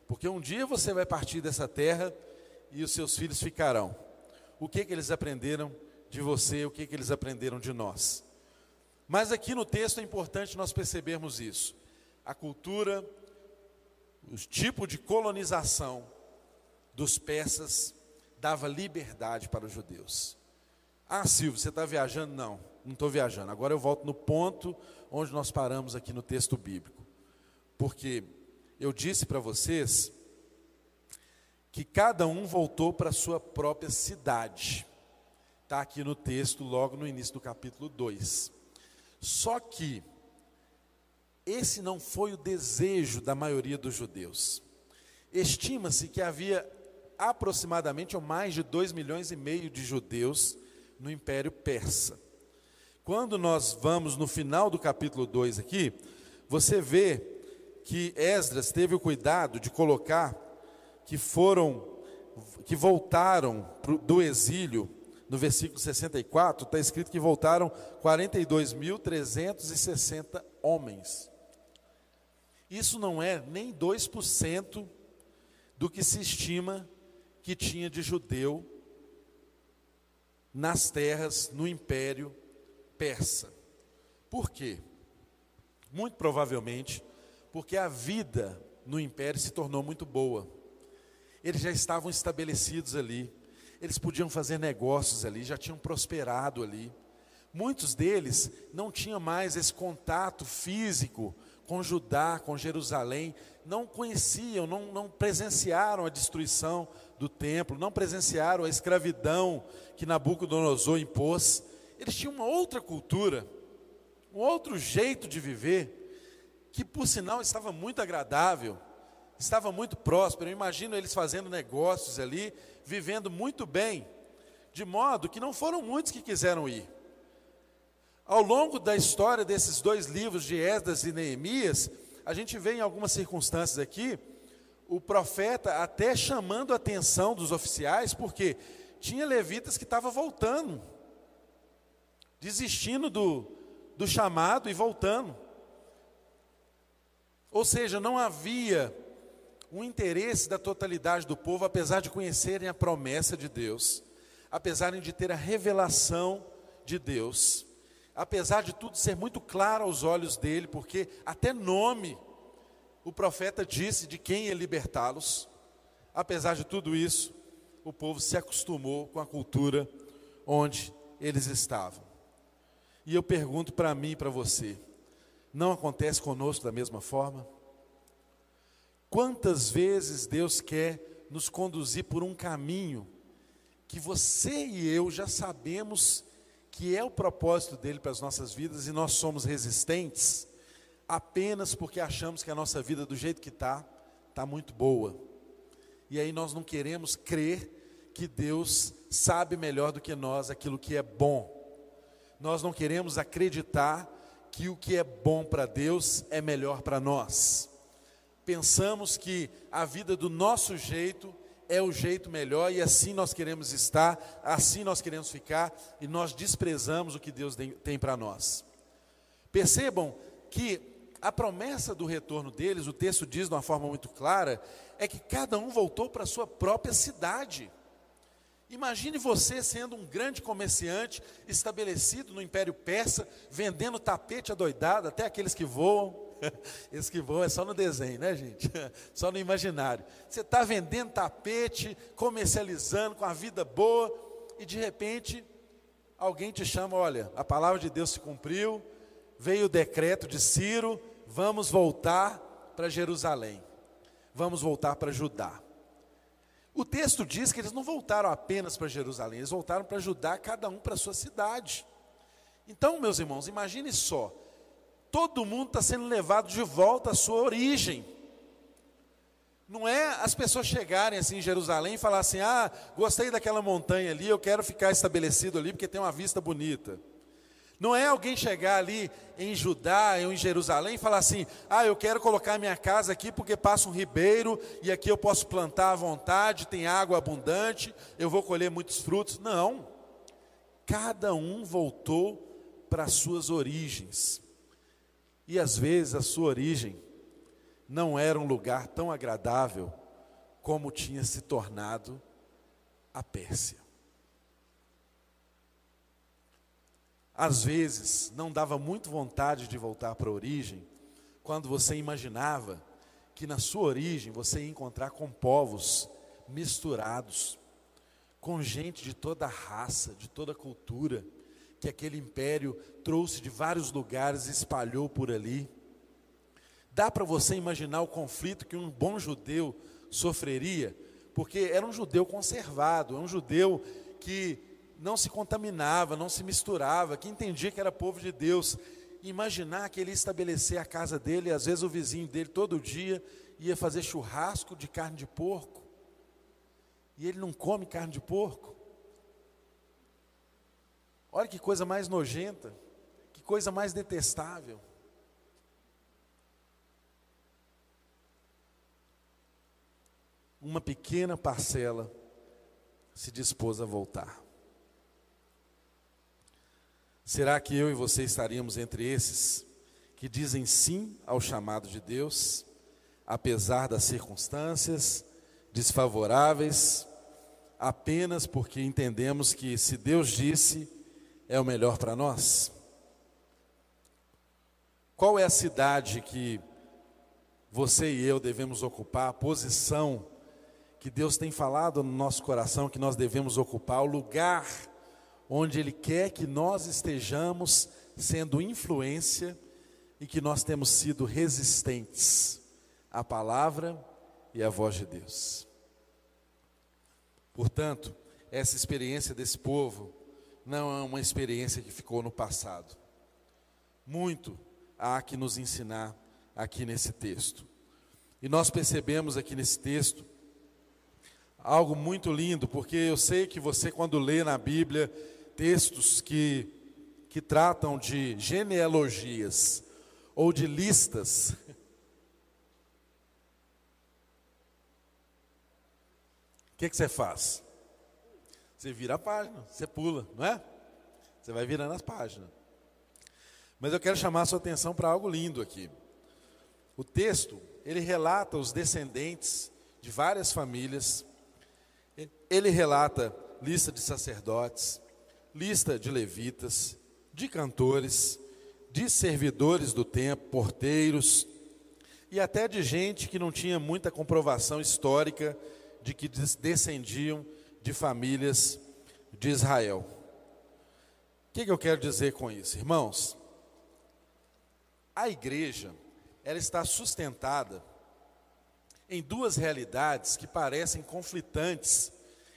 Porque um dia você vai partir dessa terra e os seus filhos ficarão. O que, que eles aprenderam de você, o que, que eles aprenderam de nós? Mas aqui no texto é importante nós percebermos isso. A cultura, o tipo de colonização dos persas dava liberdade para os judeus. Ah, Silvio, você está viajando? Não, não estou viajando. Agora eu volto no ponto onde nós paramos aqui no texto bíblico. Porque eu disse para vocês que cada um voltou para a sua própria cidade. Está aqui no texto, logo no início do capítulo 2. Só que esse não foi o desejo da maioria dos judeus. Estima-se que havia aproximadamente ou mais de 2 milhões e meio de judeus no Império Persa. Quando nós vamos no final do capítulo 2 aqui, você vê que Esdras teve o cuidado de colocar que foram, que voltaram do exílio, no versículo 64, está escrito que voltaram 42.360 homens. Isso não é nem 2% do que se estima que tinha de judeu nas terras, no império persa. Por quê? Muito provavelmente porque a vida no império se tornou muito boa. Eles já estavam estabelecidos ali, eles podiam fazer negócios ali, já tinham prosperado ali. Muitos deles não tinham mais esse contato físico com Judá, com Jerusalém, não conheciam, não, não presenciaram a destruição do templo, não presenciaram a escravidão que Nabucodonosor impôs. Eles tinham uma outra cultura, um outro jeito de viver, que por sinal estava muito agradável, estava muito próspero. Eu imagino eles fazendo negócios ali, vivendo muito bem, de modo que não foram muitos que quiseram ir. Ao longo da história desses dois livros de Esdras e Neemias, a gente vê em algumas circunstâncias aqui o profeta até chamando a atenção dos oficiais, porque tinha levitas que estavam voltando desistindo do, do chamado e voltando. Ou seja, não havia um interesse da totalidade do povo, apesar de conhecerem a promessa de Deus, apesar de ter a revelação de Deus, apesar de tudo ser muito claro aos olhos dele, porque até nome o profeta disse de quem ia libertá-los. Apesar de tudo isso, o povo se acostumou com a cultura onde eles estavam. E eu pergunto para mim e para você: não acontece conosco da mesma forma? Quantas vezes Deus quer nos conduzir por um caminho que você e eu já sabemos que é o propósito dele para as nossas vidas e nós somos resistentes apenas porque achamos que a nossa vida do jeito que está, está muito boa. E aí nós não queremos crer que Deus sabe melhor do que nós aquilo que é bom nós não queremos acreditar que o que é bom para Deus é melhor para nós. Pensamos que a vida do nosso jeito é o jeito melhor e assim nós queremos estar, assim nós queremos ficar e nós desprezamos o que Deus tem para nós. Percebam que a promessa do retorno deles, o texto diz de uma forma muito clara, é que cada um voltou para a sua própria cidade. Imagine você sendo um grande comerciante estabelecido no Império Persa, vendendo tapete adoidado, até aqueles que voam. Esse que voam é só no desenho, né, gente? Só no imaginário. Você está vendendo tapete, comercializando com a vida boa, e de repente alguém te chama: olha, a palavra de Deus se cumpriu, veio o decreto de Ciro, vamos voltar para Jerusalém, vamos voltar para Judá. O texto diz que eles não voltaram apenas para Jerusalém, eles voltaram para Judá, cada um para a sua cidade. Então, meus irmãos, imagine só: todo mundo está sendo levado de volta à sua origem. Não é as pessoas chegarem assim em Jerusalém e falar assim: ah, gostei daquela montanha ali, eu quero ficar estabelecido ali porque tem uma vista bonita. Não é alguém chegar ali em Judá ou em Jerusalém e falar assim: ah, eu quero colocar minha casa aqui porque passa um ribeiro e aqui eu posso plantar à vontade, tem água abundante, eu vou colher muitos frutos. Não. Cada um voltou para as suas origens. E às vezes a sua origem não era um lugar tão agradável como tinha se tornado a Pérsia. Às vezes não dava muito vontade de voltar para a origem, quando você imaginava que na sua origem você ia encontrar com povos misturados, com gente de toda raça, de toda cultura, que aquele império trouxe de vários lugares espalhou por ali. Dá para você imaginar o conflito que um bom judeu sofreria, porque era um judeu conservado, um judeu que não se contaminava, não se misturava, que entendia que era povo de Deus. Imaginar que ele ia estabelecer a casa dele, e às vezes o vizinho dele todo dia ia fazer churrasco de carne de porco, e ele não come carne de porco. Olha que coisa mais nojenta, que coisa mais detestável. uma pequena parcela se dispôs a voltar. Será que eu e você estaríamos entre esses que dizem sim ao chamado de Deus, apesar das circunstâncias desfavoráveis, apenas porque entendemos que se Deus disse, é o melhor para nós? Qual é a cidade que você e eu devemos ocupar, a posição que Deus tem falado no nosso coração que nós devemos ocupar, o lugar onde Ele quer que nós estejamos sendo influência e que nós temos sido resistentes à palavra e à voz de Deus. Portanto, essa experiência desse povo não é uma experiência que ficou no passado. Muito há que nos ensinar aqui nesse texto. E nós percebemos aqui nesse texto algo muito lindo, porque eu sei que você, quando lê na Bíblia textos que, que tratam de genealogias ou de listas, o que, que você faz? Você vira a página, você pula, não é? Você vai virando as páginas. Mas eu quero chamar a sua atenção para algo lindo aqui. O texto, ele relata os descendentes de várias famílias ele relata lista de sacerdotes, lista de levitas, de cantores, de servidores do templo, porteiros, e até de gente que não tinha muita comprovação histórica de que descendiam de famílias de Israel. O que, que eu quero dizer com isso, irmãos? A igreja, ela está sustentada em duas realidades que parecem conflitantes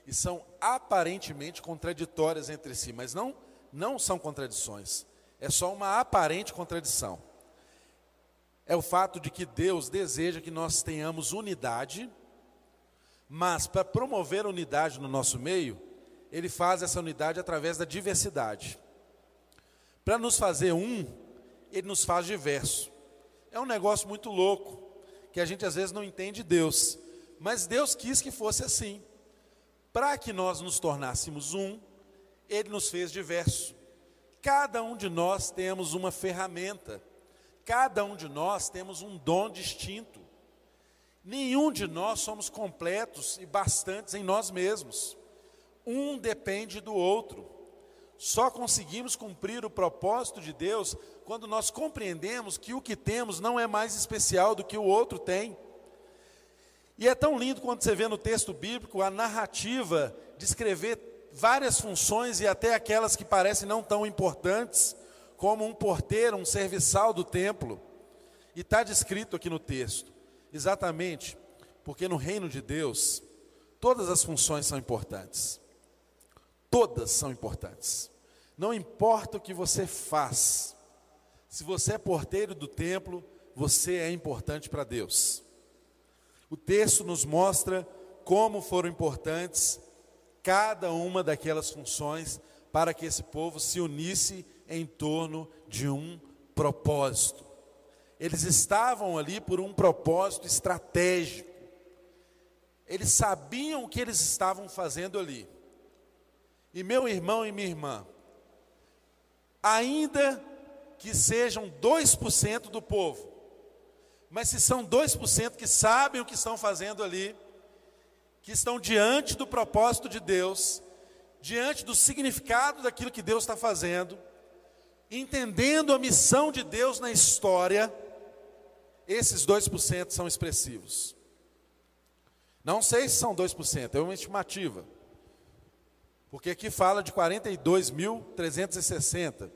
e são aparentemente contraditórias entre si, mas não, não são contradições, é só uma aparente contradição. É o fato de que Deus deseja que nós tenhamos unidade, mas para promover unidade no nosso meio, Ele faz essa unidade através da diversidade. Para nos fazer um, Ele nos faz diverso. É um negócio muito louco que a gente às vezes não entende Deus, mas Deus quis que fosse assim. Para que nós nos tornássemos um, Ele nos fez diverso. Cada um de nós temos uma ferramenta, cada um de nós temos um dom distinto. Nenhum de nós somos completos e bastantes em nós mesmos. Um depende do outro. Só conseguimos cumprir o propósito de Deus quando nós compreendemos que o que temos não é mais especial do que o outro tem. E é tão lindo quando você vê no texto bíblico a narrativa descrever várias funções e até aquelas que parecem não tão importantes, como um porteiro, um serviçal do templo. E está descrito aqui no texto, exatamente porque no reino de Deus, todas as funções são importantes. Todas são importantes. Não importa o que você faz, se você é porteiro do templo, você é importante para Deus. O texto nos mostra como foram importantes cada uma daquelas funções para que esse povo se unisse em torno de um propósito. Eles estavam ali por um propósito estratégico. Eles sabiam o que eles estavam fazendo ali. E meu irmão e minha irmã, ainda que sejam 2% do povo. Mas se são 2% que sabem o que estão fazendo ali, que estão diante do propósito de Deus, diante do significado daquilo que Deus está fazendo, entendendo a missão de Deus na história, esses 2% são expressivos. Não sei se são 2%, é uma estimativa. Porque aqui fala de 42.360,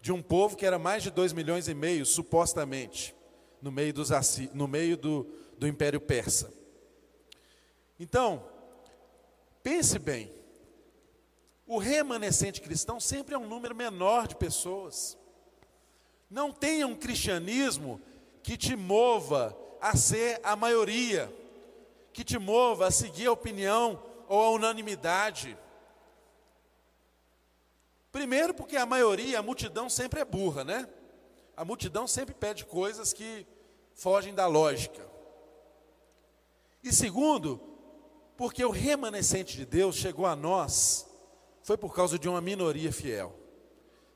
de um povo que era mais de 2 milhões e meio, supostamente, no meio, dos, no meio do, do Império Persa. Então, pense bem, o remanescente cristão sempre é um número menor de pessoas. Não tenha um cristianismo que te mova a ser a maioria, que te mova a seguir a opinião ou a unanimidade. Primeiro, porque a maioria, a multidão sempre é burra, né? A multidão sempre pede coisas que fogem da lógica. E segundo, porque o remanescente de Deus chegou a nós foi por causa de uma minoria fiel.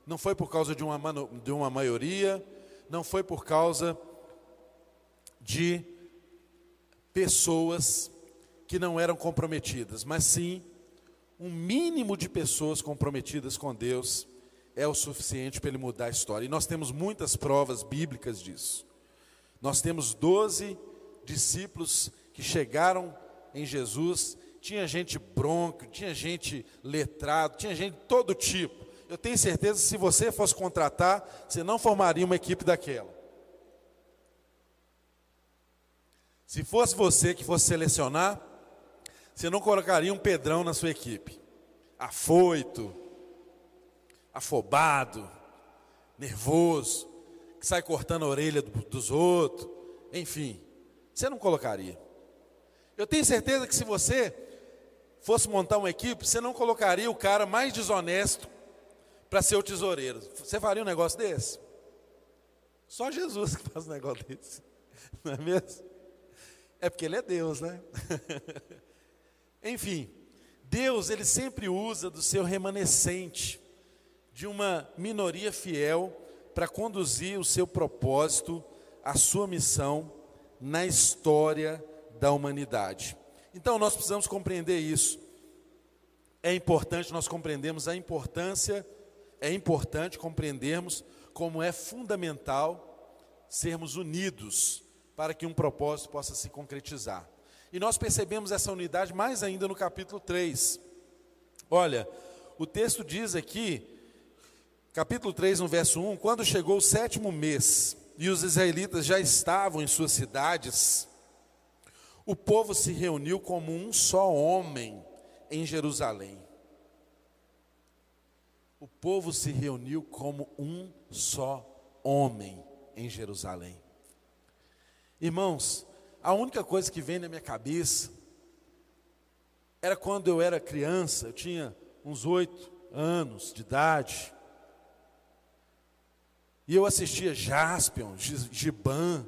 Não foi por causa de uma, de uma maioria, não foi por causa de pessoas que não eram comprometidas, mas sim um mínimo de pessoas comprometidas com Deus é o suficiente para ele mudar a história. E nós temos muitas provas bíblicas disso. Nós temos doze discípulos que chegaram em Jesus tinha gente bronco, tinha gente letrado, tinha gente de todo tipo. Eu tenho certeza que se você fosse contratar, você não formaria uma equipe daquela. Se fosse você que fosse selecionar, você não colocaria um Pedrão na sua equipe. Afoito, afobado, nervoso, que sai cortando a orelha dos outros, enfim, você não colocaria. Eu tenho certeza que se você fosse montar uma equipe, você não colocaria o cara mais desonesto para ser o tesoureiro. Você faria um negócio desse? Só Jesus que faz um negócio desse, não é mesmo? É porque ele é Deus, né? Enfim, Deus ele sempre usa do seu remanescente, de uma minoria fiel, para conduzir o seu propósito, a sua missão na história da humanidade. Então nós precisamos compreender isso. É importante nós compreendermos a importância, é importante compreendermos como é fundamental sermos unidos para que um propósito possa se concretizar. E nós percebemos essa unidade mais ainda no capítulo 3. Olha, o texto diz aqui, capítulo 3, no verso 1: quando chegou o sétimo mês e os israelitas já estavam em suas cidades, o povo se reuniu como um só homem em Jerusalém. O povo se reuniu como um só homem em Jerusalém. Irmãos, a única coisa que vem na minha cabeça era quando eu era criança, eu tinha uns oito anos de idade, e eu assistia Jaspion, Giban,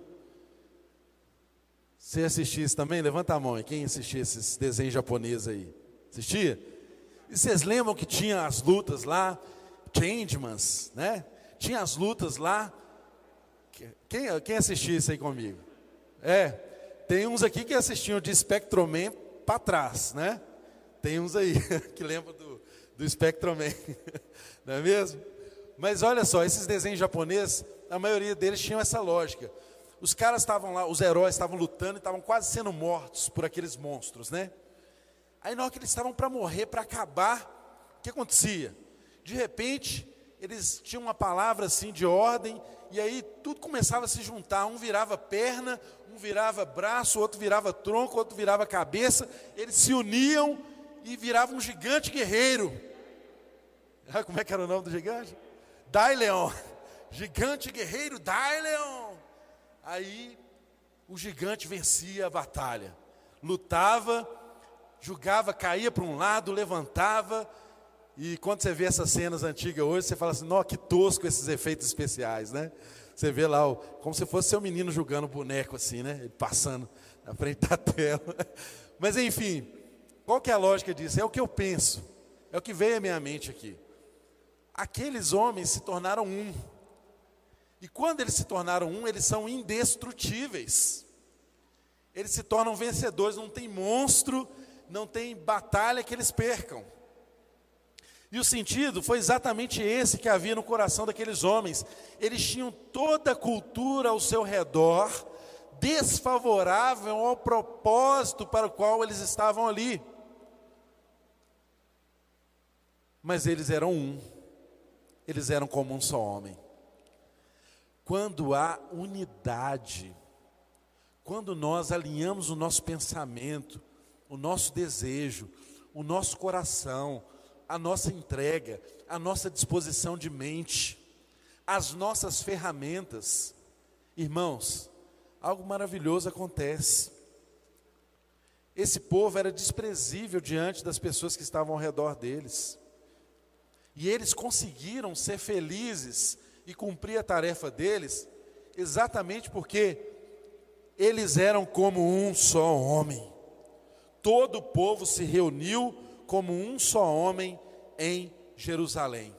você assistia isso também? Levanta a mão aí. Quem assistia esses desenhos japoneses aí? Assistia? E vocês lembram que tinha as lutas lá? Changemans, né? Tinha as lutas lá. Quem, quem assistia isso aí comigo? É, tem uns aqui que assistiam de Spectroman para trás, né? Tem uns aí que lembram do, do Spectroman, não é mesmo? Mas olha só, esses desenhos japoneses, a maioria deles tinham essa lógica. Os caras estavam lá, os heróis estavam lutando e estavam quase sendo mortos por aqueles monstros, né? Aí na hora que eles estavam para morrer, para acabar, o que acontecia? De repente, eles tinham uma palavra assim de ordem, e aí tudo começava a se juntar, um virava perna, um virava braço, outro virava tronco, outro virava cabeça, eles se uniam e viravam um gigante guerreiro. Ah, como é que era o nome do gigante? Daileon. Gigante guerreiro Daileon. Aí o gigante vencia a batalha, lutava, julgava, caía para um lado, levantava. E quando você vê essas cenas antigas hoje, você fala assim: nossa, que tosco esses efeitos especiais, né? Você vê lá, o, como se fosse seu menino jogando boneco assim, né? Ele passando na frente da tela. Mas enfim, qual que é a lógica disso? É o que eu penso, é o que veio à minha mente aqui. Aqueles homens se tornaram um. E quando eles se tornaram um, eles são indestrutíveis. Eles se tornam vencedores, não tem monstro, não tem batalha que eles percam. E o sentido foi exatamente esse que havia no coração daqueles homens. Eles tinham toda a cultura ao seu redor, desfavorável ao propósito para o qual eles estavam ali. Mas eles eram um, eles eram como um só homem. Quando há unidade, quando nós alinhamos o nosso pensamento, o nosso desejo, o nosso coração, a nossa entrega, a nossa disposição de mente, as nossas ferramentas, irmãos, algo maravilhoso acontece. Esse povo era desprezível diante das pessoas que estavam ao redor deles. E eles conseguiram ser felizes e cumprir a tarefa deles, exatamente porque eles eram como um só homem. Todo o povo se reuniu como um só homem em Jerusalém.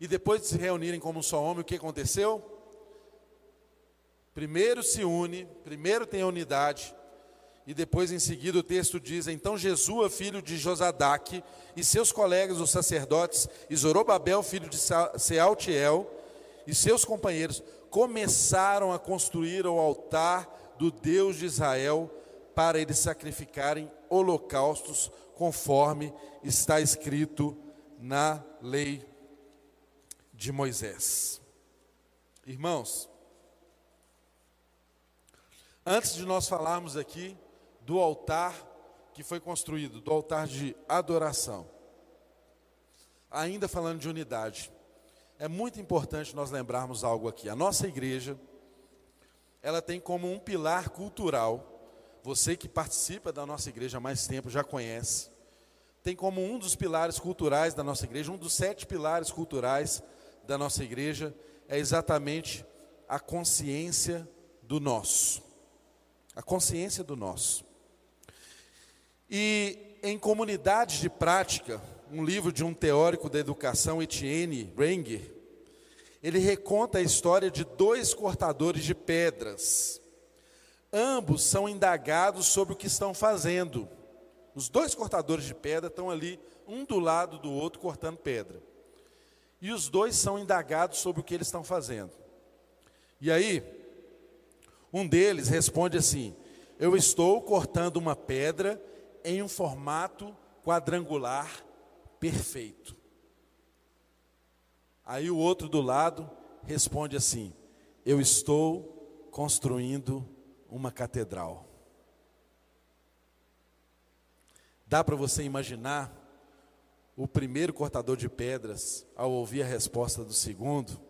E depois de se reunirem como um só homem, o que aconteceu? Primeiro se une, primeiro tem a unidade, e depois em seguida o texto diz: Então Jesua, filho de Josadaque, e seus colegas, os sacerdotes, e Zorobabel, filho de Sealtiel, e seus companheiros, começaram a construir o altar do Deus de Israel para eles sacrificarem holocaustos, conforme está escrito na lei de Moisés. Irmãos, antes de nós falarmos aqui do altar que foi construído, do altar de adoração. Ainda falando de unidade, é muito importante nós lembrarmos algo aqui. A nossa igreja, ela tem como um pilar cultural, você que participa da nossa igreja há mais tempo já conhece, tem como um dos pilares culturais da nossa igreja, um dos sete pilares culturais da nossa igreja, é exatamente a consciência do nosso. A consciência do nosso. E em Comunidades de Prática, um livro de um teórico da educação, Etienne Renger, ele reconta a história de dois cortadores de pedras. Ambos são indagados sobre o que estão fazendo. Os dois cortadores de pedra estão ali, um do lado do outro, cortando pedra. E os dois são indagados sobre o que eles estão fazendo. E aí, um deles responde assim: Eu estou cortando uma pedra em um formato quadrangular perfeito. Aí o outro do lado responde assim: Eu estou construindo uma catedral. Dá para você imaginar o primeiro cortador de pedras, ao ouvir a resposta do segundo,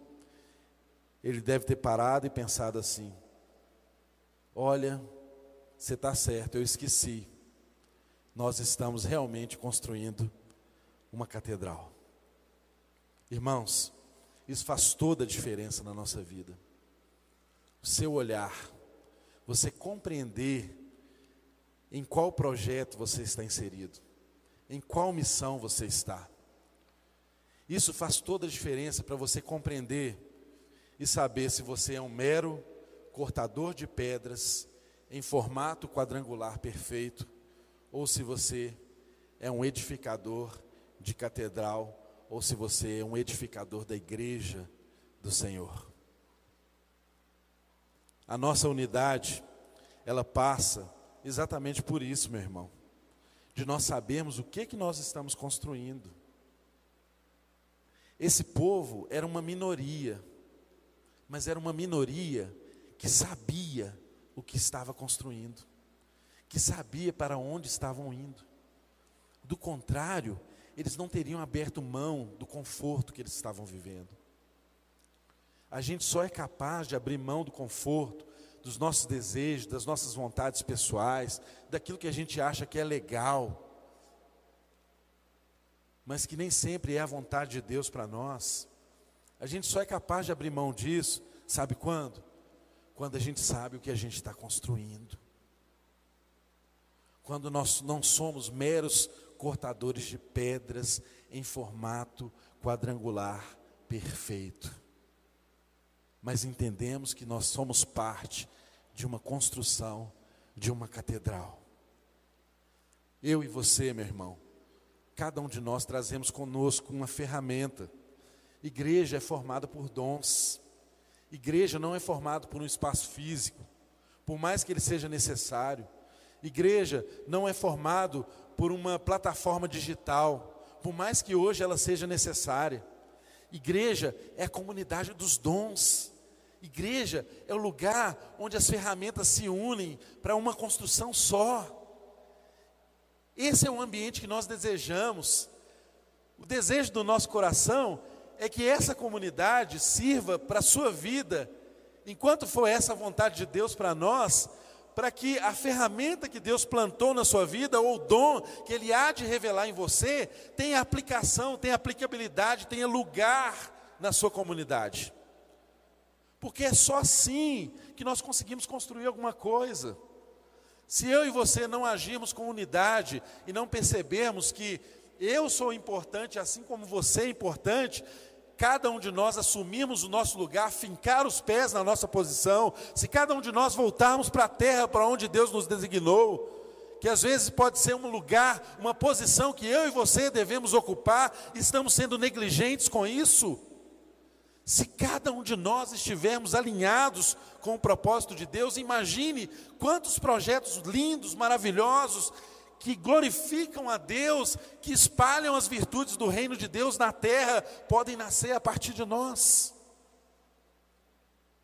ele deve ter parado e pensado assim: Olha, você está certo, eu esqueci nós estamos realmente construindo uma catedral. Irmãos, isso faz toda a diferença na nossa vida. O seu olhar, você compreender em qual projeto você está inserido, em qual missão você está. Isso faz toda a diferença para você compreender e saber se você é um mero cortador de pedras em formato quadrangular perfeito ou se você é um edificador de catedral, ou se você é um edificador da igreja do Senhor. A nossa unidade, ela passa exatamente por isso, meu irmão, de nós sabermos o que que nós estamos construindo. Esse povo era uma minoria, mas era uma minoria que sabia o que estava construindo que sabia para onde estavam indo. Do contrário, eles não teriam aberto mão do conforto que eles estavam vivendo. A gente só é capaz de abrir mão do conforto, dos nossos desejos, das nossas vontades pessoais, daquilo que a gente acha que é legal, mas que nem sempre é a vontade de Deus para nós. A gente só é capaz de abrir mão disso, sabe quando? Quando a gente sabe o que a gente está construindo quando nós não somos meros cortadores de pedras em formato quadrangular perfeito. mas entendemos que nós somos parte de uma construção, de uma catedral. Eu e você, meu irmão, cada um de nós trazemos conosco uma ferramenta. Igreja é formada por dons. Igreja não é formada por um espaço físico, por mais que ele seja necessário. Igreja não é formado por uma plataforma digital, por mais que hoje ela seja necessária. Igreja é a comunidade dos dons. Igreja é o lugar onde as ferramentas se unem para uma construção só. Esse é o ambiente que nós desejamos. O desejo do nosso coração é que essa comunidade sirva para a sua vida, enquanto for essa vontade de Deus para nós, para que a ferramenta que Deus plantou na sua vida, ou o dom que Ele há de revelar em você, tenha aplicação, tenha aplicabilidade, tenha lugar na sua comunidade. Porque é só assim que nós conseguimos construir alguma coisa. Se eu e você não agirmos com unidade e não percebermos que eu sou importante assim como você é importante, cada um de nós assumirmos o nosso lugar, fincar os pés na nossa posição, se cada um de nós voltarmos para a terra para onde Deus nos designou, que às vezes pode ser um lugar, uma posição que eu e você devemos ocupar, estamos sendo negligentes com isso. Se cada um de nós estivermos alinhados com o propósito de Deus, imagine quantos projetos lindos, maravilhosos, que glorificam a Deus, que espalham as virtudes do reino de Deus na terra, podem nascer a partir de nós.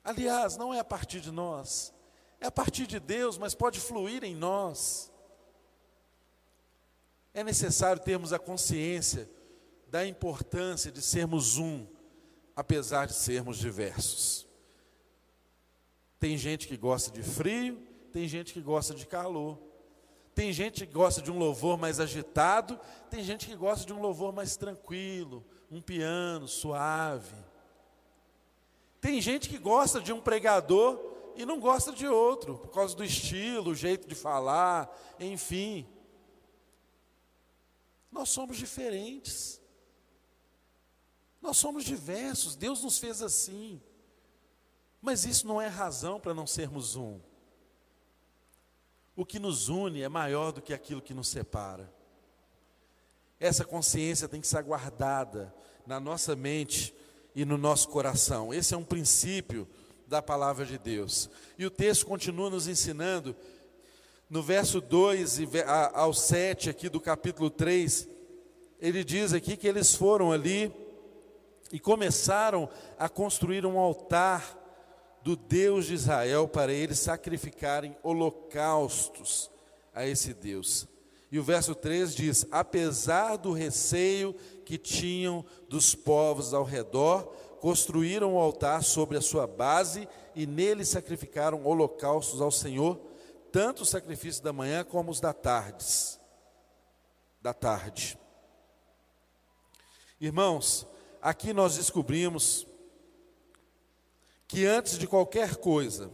Aliás, não é a partir de nós, é a partir de Deus, mas pode fluir em nós. É necessário termos a consciência da importância de sermos um, apesar de sermos diversos. Tem gente que gosta de frio, tem gente que gosta de calor. Tem gente que gosta de um louvor mais agitado, tem gente que gosta de um louvor mais tranquilo, um piano suave. Tem gente que gosta de um pregador e não gosta de outro, por causa do estilo, o jeito de falar, enfim. Nós somos diferentes. Nós somos diversos, Deus nos fez assim. Mas isso não é razão para não sermos um. O que nos une é maior do que aquilo que nos separa. Essa consciência tem que ser guardada na nossa mente e no nosso coração. Esse é um princípio da palavra de Deus. E o texto continua nos ensinando, no verso 2 ao 7 aqui do capítulo 3, ele diz aqui que eles foram ali e começaram a construir um altar do Deus de Israel para eles sacrificarem holocaustos a esse Deus. E o verso 3 diz: Apesar do receio que tinham dos povos ao redor, construíram um altar sobre a sua base e nele sacrificaram holocaustos ao Senhor, tanto os sacrifícios da manhã como os da tarde. Da tarde. Irmãos, aqui nós descobrimos que antes de qualquer coisa,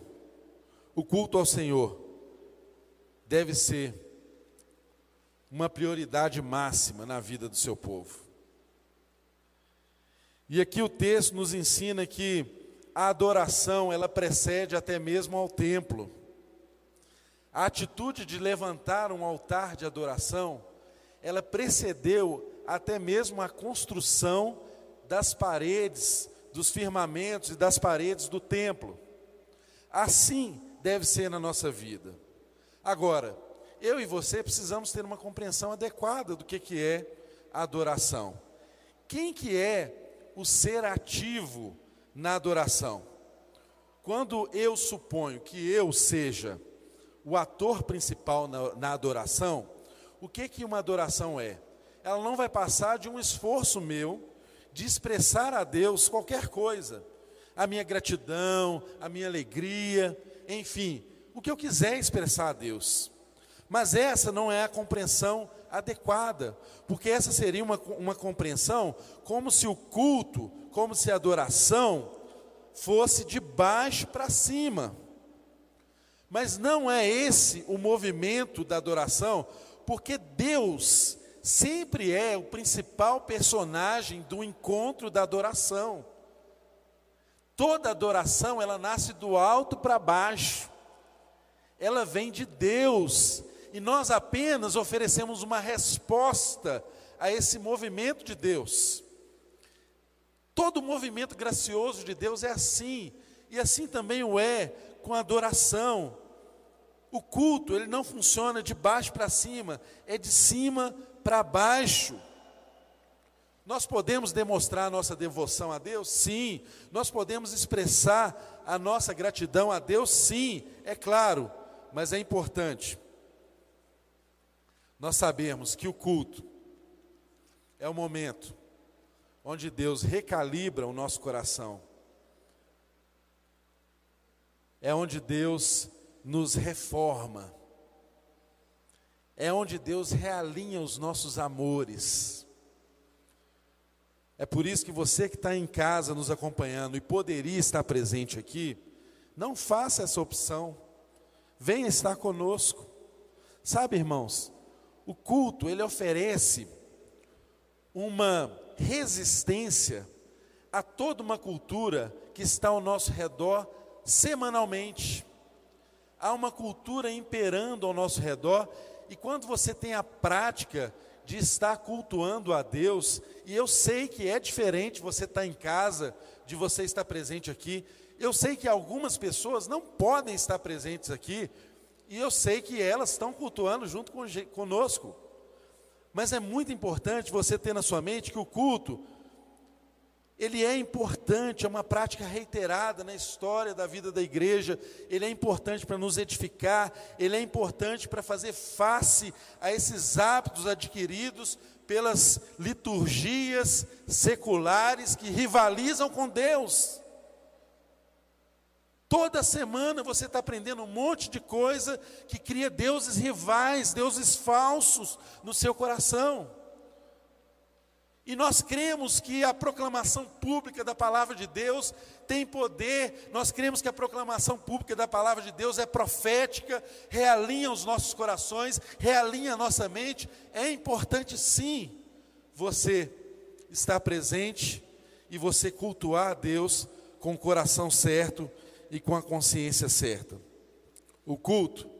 o culto ao Senhor deve ser uma prioridade máxima na vida do seu povo. E aqui o texto nos ensina que a adoração, ela precede até mesmo ao templo. A atitude de levantar um altar de adoração, ela precedeu até mesmo a construção das paredes dos firmamentos e das paredes do templo. Assim deve ser na nossa vida. Agora, eu e você precisamos ter uma compreensão adequada do que, que é a adoração. Quem que é o ser ativo na adoração? Quando eu suponho que eu seja o ator principal na, na adoração, o que, que uma adoração é? Ela não vai passar de um esforço meu de expressar a Deus qualquer coisa, a minha gratidão, a minha alegria, enfim, o que eu quiser expressar a Deus. Mas essa não é a compreensão adequada, porque essa seria uma, uma compreensão como se o culto, como se a adoração fosse de baixo para cima. Mas não é esse o movimento da adoração, porque Deus sempre é o principal personagem do encontro da adoração. Toda adoração, ela nasce do alto para baixo. Ela vem de Deus, e nós apenas oferecemos uma resposta a esse movimento de Deus. Todo movimento gracioso de Deus é assim, e assim também o é com a adoração. O culto, ele não funciona de baixo para cima, é de cima para baixo. Nós podemos demonstrar a nossa devoção a Deus? Sim. Nós podemos expressar a nossa gratidão a Deus? Sim, é claro. Mas é importante nós sabemos que o culto é o momento onde Deus recalibra o nosso coração. É onde Deus nos reforma. É onde Deus realinha os nossos amores. É por isso que você que está em casa nos acompanhando e poderia estar presente aqui, não faça essa opção. Venha estar conosco. Sabe, irmãos, o culto ele oferece uma resistência a toda uma cultura que está ao nosso redor semanalmente. Há uma cultura imperando ao nosso redor, e quando você tem a prática de estar cultuando a Deus, e eu sei que é diferente você estar em casa, de você estar presente aqui. Eu sei que algumas pessoas não podem estar presentes aqui, e eu sei que elas estão cultuando junto conosco. Mas é muito importante você ter na sua mente que o culto, ele é importante, é uma prática reiterada na história da vida da igreja, ele é importante para nos edificar, ele é importante para fazer face a esses hábitos adquiridos pelas liturgias seculares que rivalizam com Deus. Toda semana você está aprendendo um monte de coisa que cria deuses rivais, deuses falsos no seu coração. E nós cremos que a proclamação pública da palavra de Deus tem poder, nós cremos que a proclamação pública da palavra de Deus é profética, realinha os nossos corações, realinha a nossa mente. É importante sim você estar presente e você cultuar a Deus com o coração certo e com a consciência certa. O culto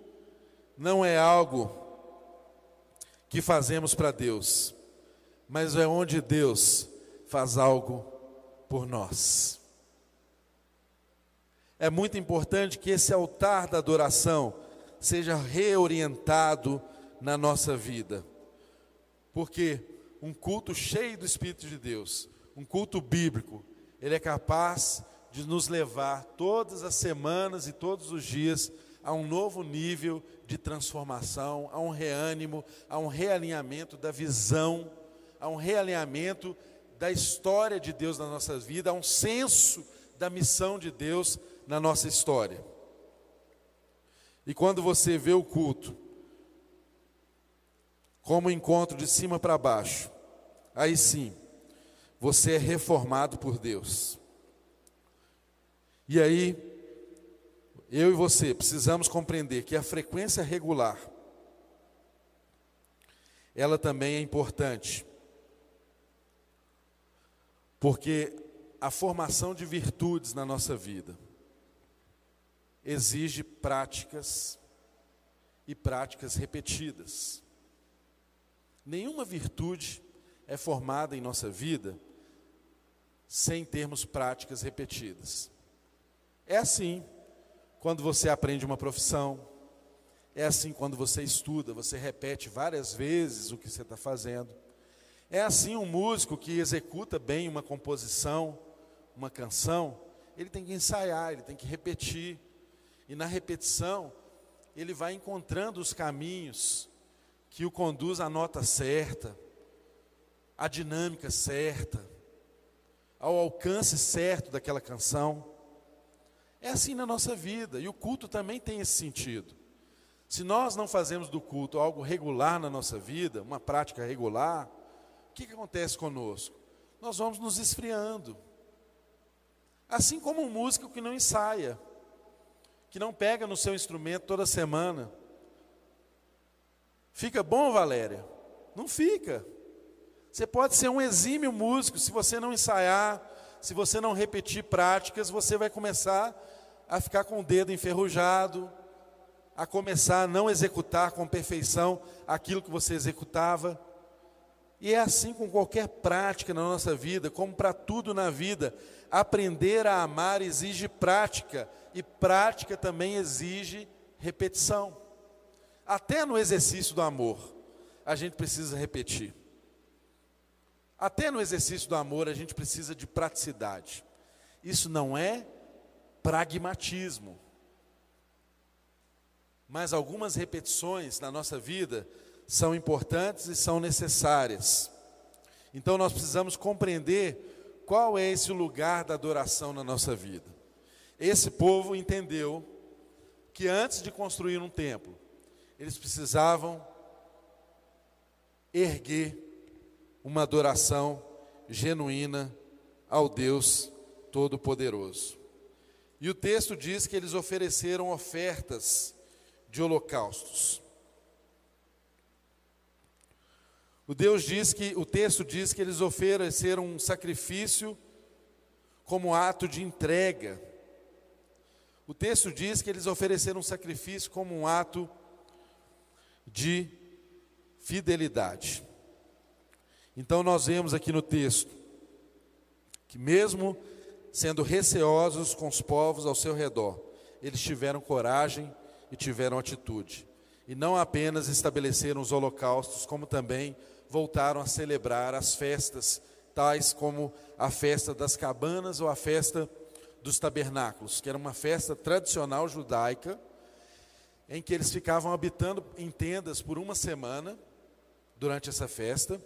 não é algo que fazemos para Deus, mas é onde Deus faz algo por nós. É muito importante que esse altar da adoração seja reorientado na nossa vida, porque um culto cheio do Espírito de Deus, um culto bíblico, ele é capaz de nos levar todas as semanas e todos os dias a um novo nível de transformação, a um reânimo, a um realinhamento da visão, a um realinhamento da história de Deus na nossa vida, a um senso da missão de Deus na nossa história. E quando você vê o culto como encontro de cima para baixo, aí sim, você é reformado por Deus. E aí, eu e você precisamos compreender que a frequência regular, ela também é importante. Porque a formação de virtudes na nossa vida exige práticas e práticas repetidas. Nenhuma virtude é formada em nossa vida sem termos práticas repetidas. É assim quando você aprende uma profissão, é assim quando você estuda, você repete várias vezes o que você está fazendo. É assim um músico que executa bem uma composição, uma canção, ele tem que ensaiar, ele tem que repetir. E na repetição, ele vai encontrando os caminhos que o conduz à nota certa, à dinâmica certa, ao alcance certo daquela canção. É assim na nossa vida, e o culto também tem esse sentido. Se nós não fazemos do culto algo regular na nossa vida, uma prática regular, o que, que acontece conosco? Nós vamos nos esfriando. Assim como um músico que não ensaia, que não pega no seu instrumento toda semana. Fica bom, Valéria? Não fica. Você pode ser um exímio músico se você não ensaiar, se você não repetir práticas, você vai começar a ficar com o dedo enferrujado, a começar a não executar com perfeição aquilo que você executava. E é assim com qualquer prática na nossa vida, como para tudo na vida. Aprender a amar exige prática, e prática também exige repetição. Até no exercício do amor, a gente precisa repetir. Até no exercício do amor, a gente precisa de praticidade. Isso não é pragmatismo. Mas algumas repetições na nossa vida são importantes e são necessárias. Então nós precisamos compreender qual é esse lugar da adoração na nossa vida. Esse povo entendeu que antes de construir um templo, eles precisavam erguer uma adoração genuína ao Deus Todo-Poderoso. E o texto diz que eles ofereceram ofertas de holocaustos. O Deus diz que o texto diz que eles ofereceram um sacrifício como ato de entrega. O texto diz que eles ofereceram um sacrifício como um ato de fidelidade. Então nós vemos aqui no texto que mesmo sendo receosos com os povos ao seu redor, eles tiveram coragem e tiveram atitude. E não apenas estabeleceram os holocaustos, como também voltaram a celebrar as festas, tais como a festa das cabanas ou a festa dos tabernáculos, que era uma festa tradicional judaica, em que eles ficavam habitando em tendas por uma semana durante essa festa.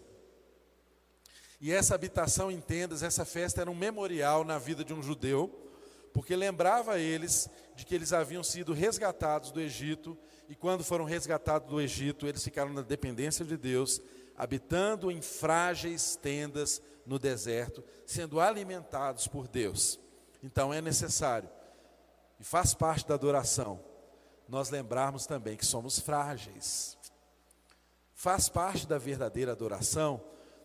E essa habitação em tendas, essa festa era um memorial na vida de um judeu, porque lembrava eles de que eles haviam sido resgatados do Egito, e quando foram resgatados do Egito, eles ficaram na dependência de Deus, habitando em frágeis tendas no deserto, sendo alimentados por Deus. Então é necessário, e faz parte da adoração, nós lembrarmos também que somos frágeis. Faz parte da verdadeira adoração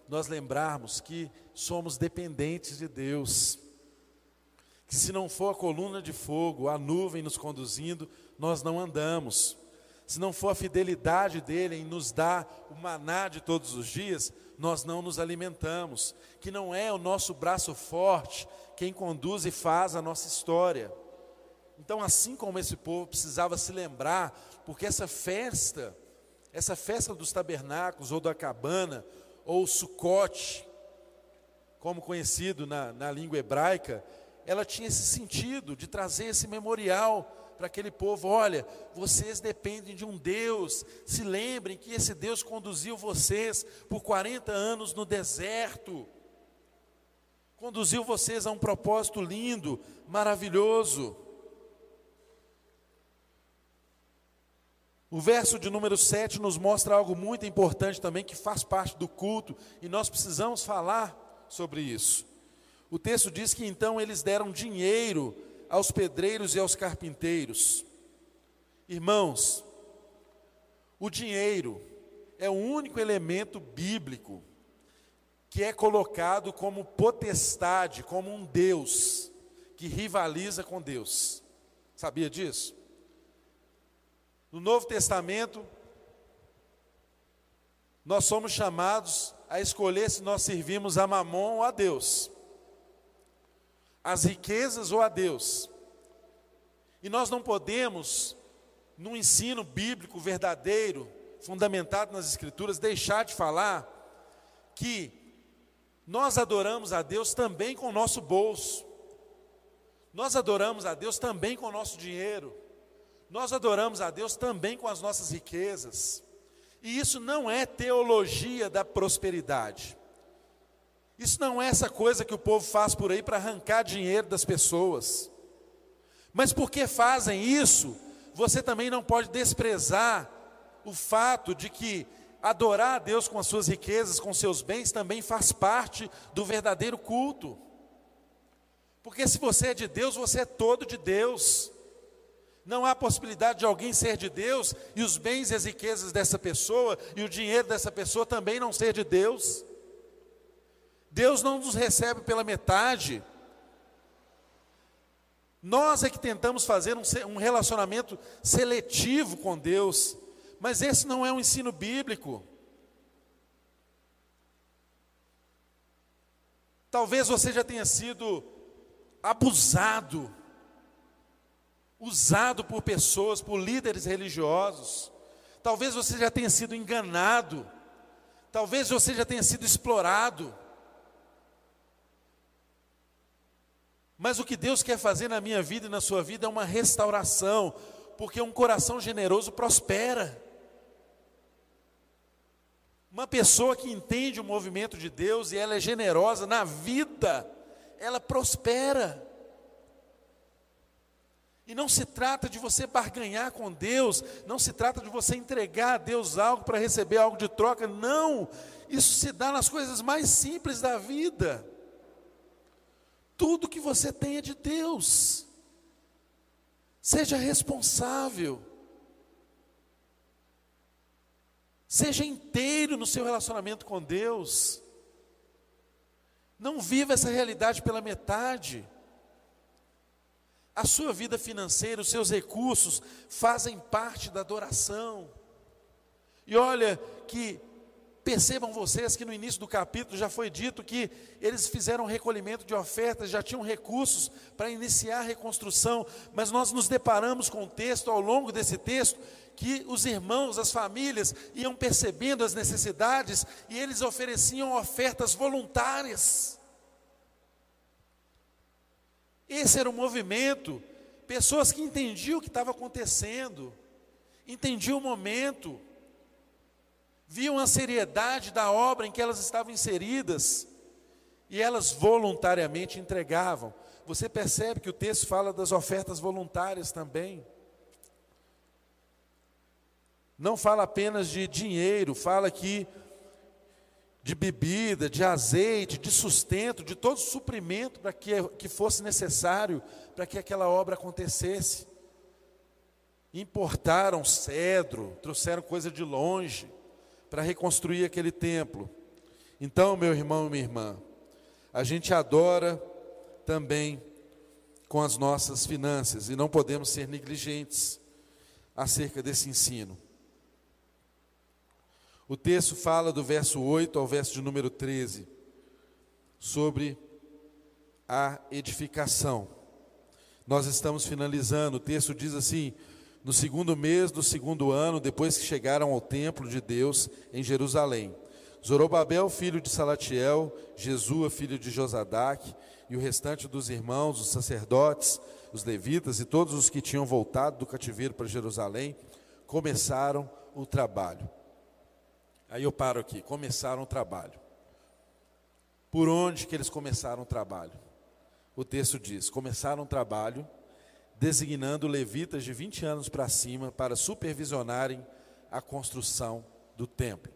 nós lembrarmos que somos dependentes de Deus. Que se não for a coluna de fogo, a nuvem nos conduzindo, nós não andamos se não for a fidelidade dele em nos dar o maná de todos os dias, nós não nos alimentamos. Que não é o nosso braço forte quem conduz e faz a nossa história. Então, assim como esse povo precisava se lembrar, porque essa festa, essa festa dos tabernáculos, ou da cabana, ou sucote, como conhecido na, na língua hebraica, ela tinha esse sentido de trazer esse memorial para aquele povo: olha, vocês dependem de um Deus, se lembrem que esse Deus conduziu vocês por 40 anos no deserto, conduziu vocês a um propósito lindo, maravilhoso. O verso de número 7 nos mostra algo muito importante também, que faz parte do culto, e nós precisamos falar sobre isso. O texto diz que então eles deram dinheiro aos pedreiros e aos carpinteiros. Irmãos, o dinheiro é o único elemento bíblico que é colocado como potestade, como um Deus que rivaliza com Deus. Sabia disso? No Novo Testamento, nós somos chamados a escolher se nós servimos a Mamon ou a Deus as riquezas ou a Deus. E nós não podemos, no ensino bíblico verdadeiro, fundamentado nas Escrituras, deixar de falar que nós adoramos a Deus também com o nosso bolso, nós adoramos a Deus também com o nosso dinheiro, nós adoramos a Deus também com as nossas riquezas, e isso não é teologia da prosperidade. Isso não é essa coisa que o povo faz por aí para arrancar dinheiro das pessoas. Mas porque fazem isso, você também não pode desprezar o fato de que adorar a Deus com as suas riquezas, com seus bens, também faz parte do verdadeiro culto. Porque se você é de Deus, você é todo de Deus. Não há possibilidade de alguém ser de Deus e os bens e as riquezas dessa pessoa e o dinheiro dessa pessoa também não ser de Deus. Deus não nos recebe pela metade, Nós é que tentamos fazer um relacionamento seletivo com Deus, mas esse não é um ensino bíblico. Talvez você já tenha sido abusado, usado por pessoas, por líderes religiosos. Talvez você já tenha sido enganado. Talvez você já tenha sido explorado. Mas o que Deus quer fazer na minha vida e na sua vida é uma restauração, porque um coração generoso prospera. Uma pessoa que entende o movimento de Deus e ela é generosa na vida, ela prospera. E não se trata de você barganhar com Deus, não se trata de você entregar a Deus algo para receber algo de troca, não. Isso se dá nas coisas mais simples da vida. Tudo que você tem é de Deus. Seja responsável. Seja inteiro no seu relacionamento com Deus. Não viva essa realidade pela metade. A sua vida financeira, os seus recursos fazem parte da adoração. E olha que Percebam vocês que no início do capítulo já foi dito que eles fizeram recolhimento de ofertas, já tinham recursos para iniciar a reconstrução, mas nós nos deparamos com o texto, ao longo desse texto, que os irmãos, as famílias iam percebendo as necessidades e eles ofereciam ofertas voluntárias. Esse era o movimento, pessoas que entendiam o que estava acontecendo, entendiam o momento, viam a seriedade da obra em que elas estavam inseridas e elas voluntariamente entregavam. Você percebe que o texto fala das ofertas voluntárias também. Não fala apenas de dinheiro, fala aqui de bebida, de azeite, de sustento, de todo suprimento para que, que fosse necessário para que aquela obra acontecesse. Importaram cedro, trouxeram coisa de longe para reconstruir aquele templo. Então, meu irmão e minha irmã, a gente adora também com as nossas finanças e não podemos ser negligentes acerca desse ensino. O texto fala do verso 8 ao verso de número 13 sobre a edificação. Nós estamos finalizando, o texto diz assim: no segundo mês do segundo ano, depois que chegaram ao templo de Deus em Jerusalém. Zorobabel, filho de Salatiel, Jesua, filho de Josadaque, e o restante dos irmãos, os sacerdotes, os levitas e todos os que tinham voltado do cativeiro para Jerusalém, começaram o trabalho. Aí eu paro aqui, começaram o trabalho. Por onde que eles começaram o trabalho? O texto diz: começaram o trabalho designando levitas de 20 anos para cima para supervisionarem a construção do templo.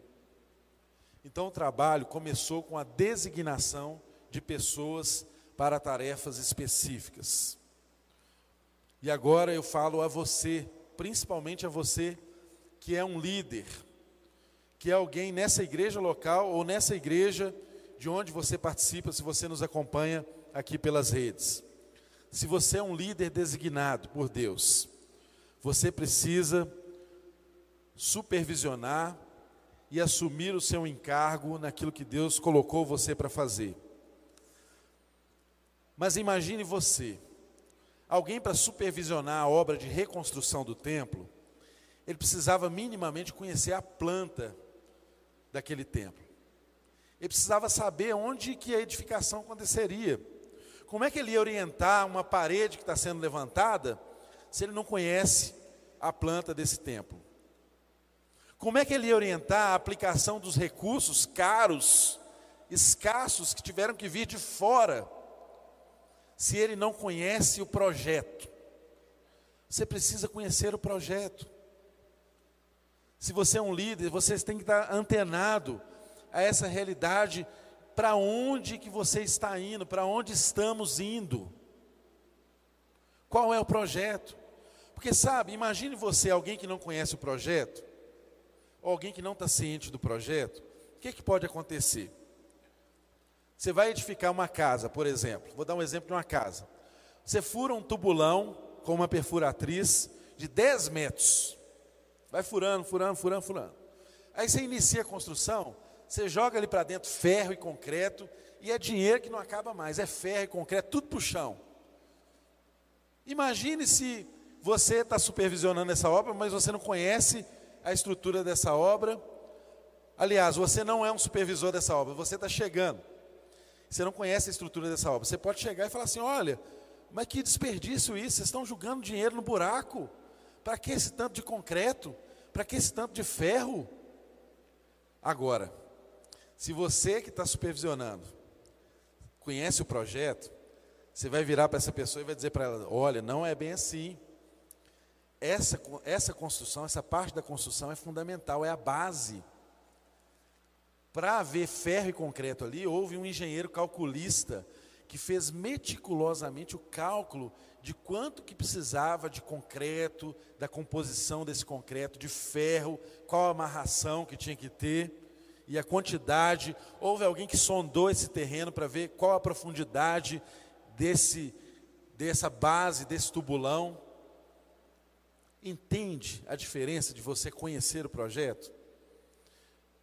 Então o trabalho começou com a designação de pessoas para tarefas específicas. E agora eu falo a você, principalmente a você que é um líder, que é alguém nessa igreja local ou nessa igreja de onde você participa, se você nos acompanha aqui pelas redes se você é um líder designado por Deus, você precisa supervisionar e assumir o seu encargo naquilo que Deus colocou você para fazer. Mas imagine você, alguém para supervisionar a obra de reconstrução do templo, ele precisava minimamente conhecer a planta daquele templo. Ele precisava saber onde que a edificação aconteceria. Como é que ele ia orientar uma parede que está sendo levantada se ele não conhece a planta desse templo? Como é que ele ia orientar a aplicação dos recursos caros, escassos, que tiveram que vir de fora, se ele não conhece o projeto? Você precisa conhecer o projeto. Se você é um líder, você tem que estar antenado a essa realidade para onde que você está indo, para onde estamos indo. Qual é o projeto? Porque sabe, imagine você, alguém que não conhece o projeto, ou alguém que não está ciente do projeto, o que, que pode acontecer? Você vai edificar uma casa, por exemplo, vou dar um exemplo de uma casa. Você fura um tubulão com uma perfuratriz de 10 metros. Vai furando, furando, furando, furando. Aí você inicia a construção, você joga ali para dentro ferro e concreto, e é dinheiro que não acaba mais, é ferro e concreto, tudo para o chão. Imagine se você está supervisionando essa obra, mas você não conhece a estrutura dessa obra. Aliás, você não é um supervisor dessa obra, você está chegando. Você não conhece a estrutura dessa obra. Você pode chegar e falar assim: olha, mas que desperdício isso, vocês estão jogando dinheiro no buraco. Para que esse tanto de concreto? Para que esse tanto de ferro? Agora, se você que está supervisionando conhece o projeto, você vai virar para essa pessoa e vai dizer para ela: olha, não é bem assim. Essa, essa construção, essa parte da construção é fundamental, é a base. Para haver ferro e concreto ali, houve um engenheiro calculista que fez meticulosamente o cálculo de quanto que precisava de concreto, da composição desse concreto, de ferro, qual a amarração que tinha que ter e a quantidade. Houve alguém que sondou esse terreno para ver qual a profundidade desse dessa base, desse tubulão. Entende a diferença de você conhecer o projeto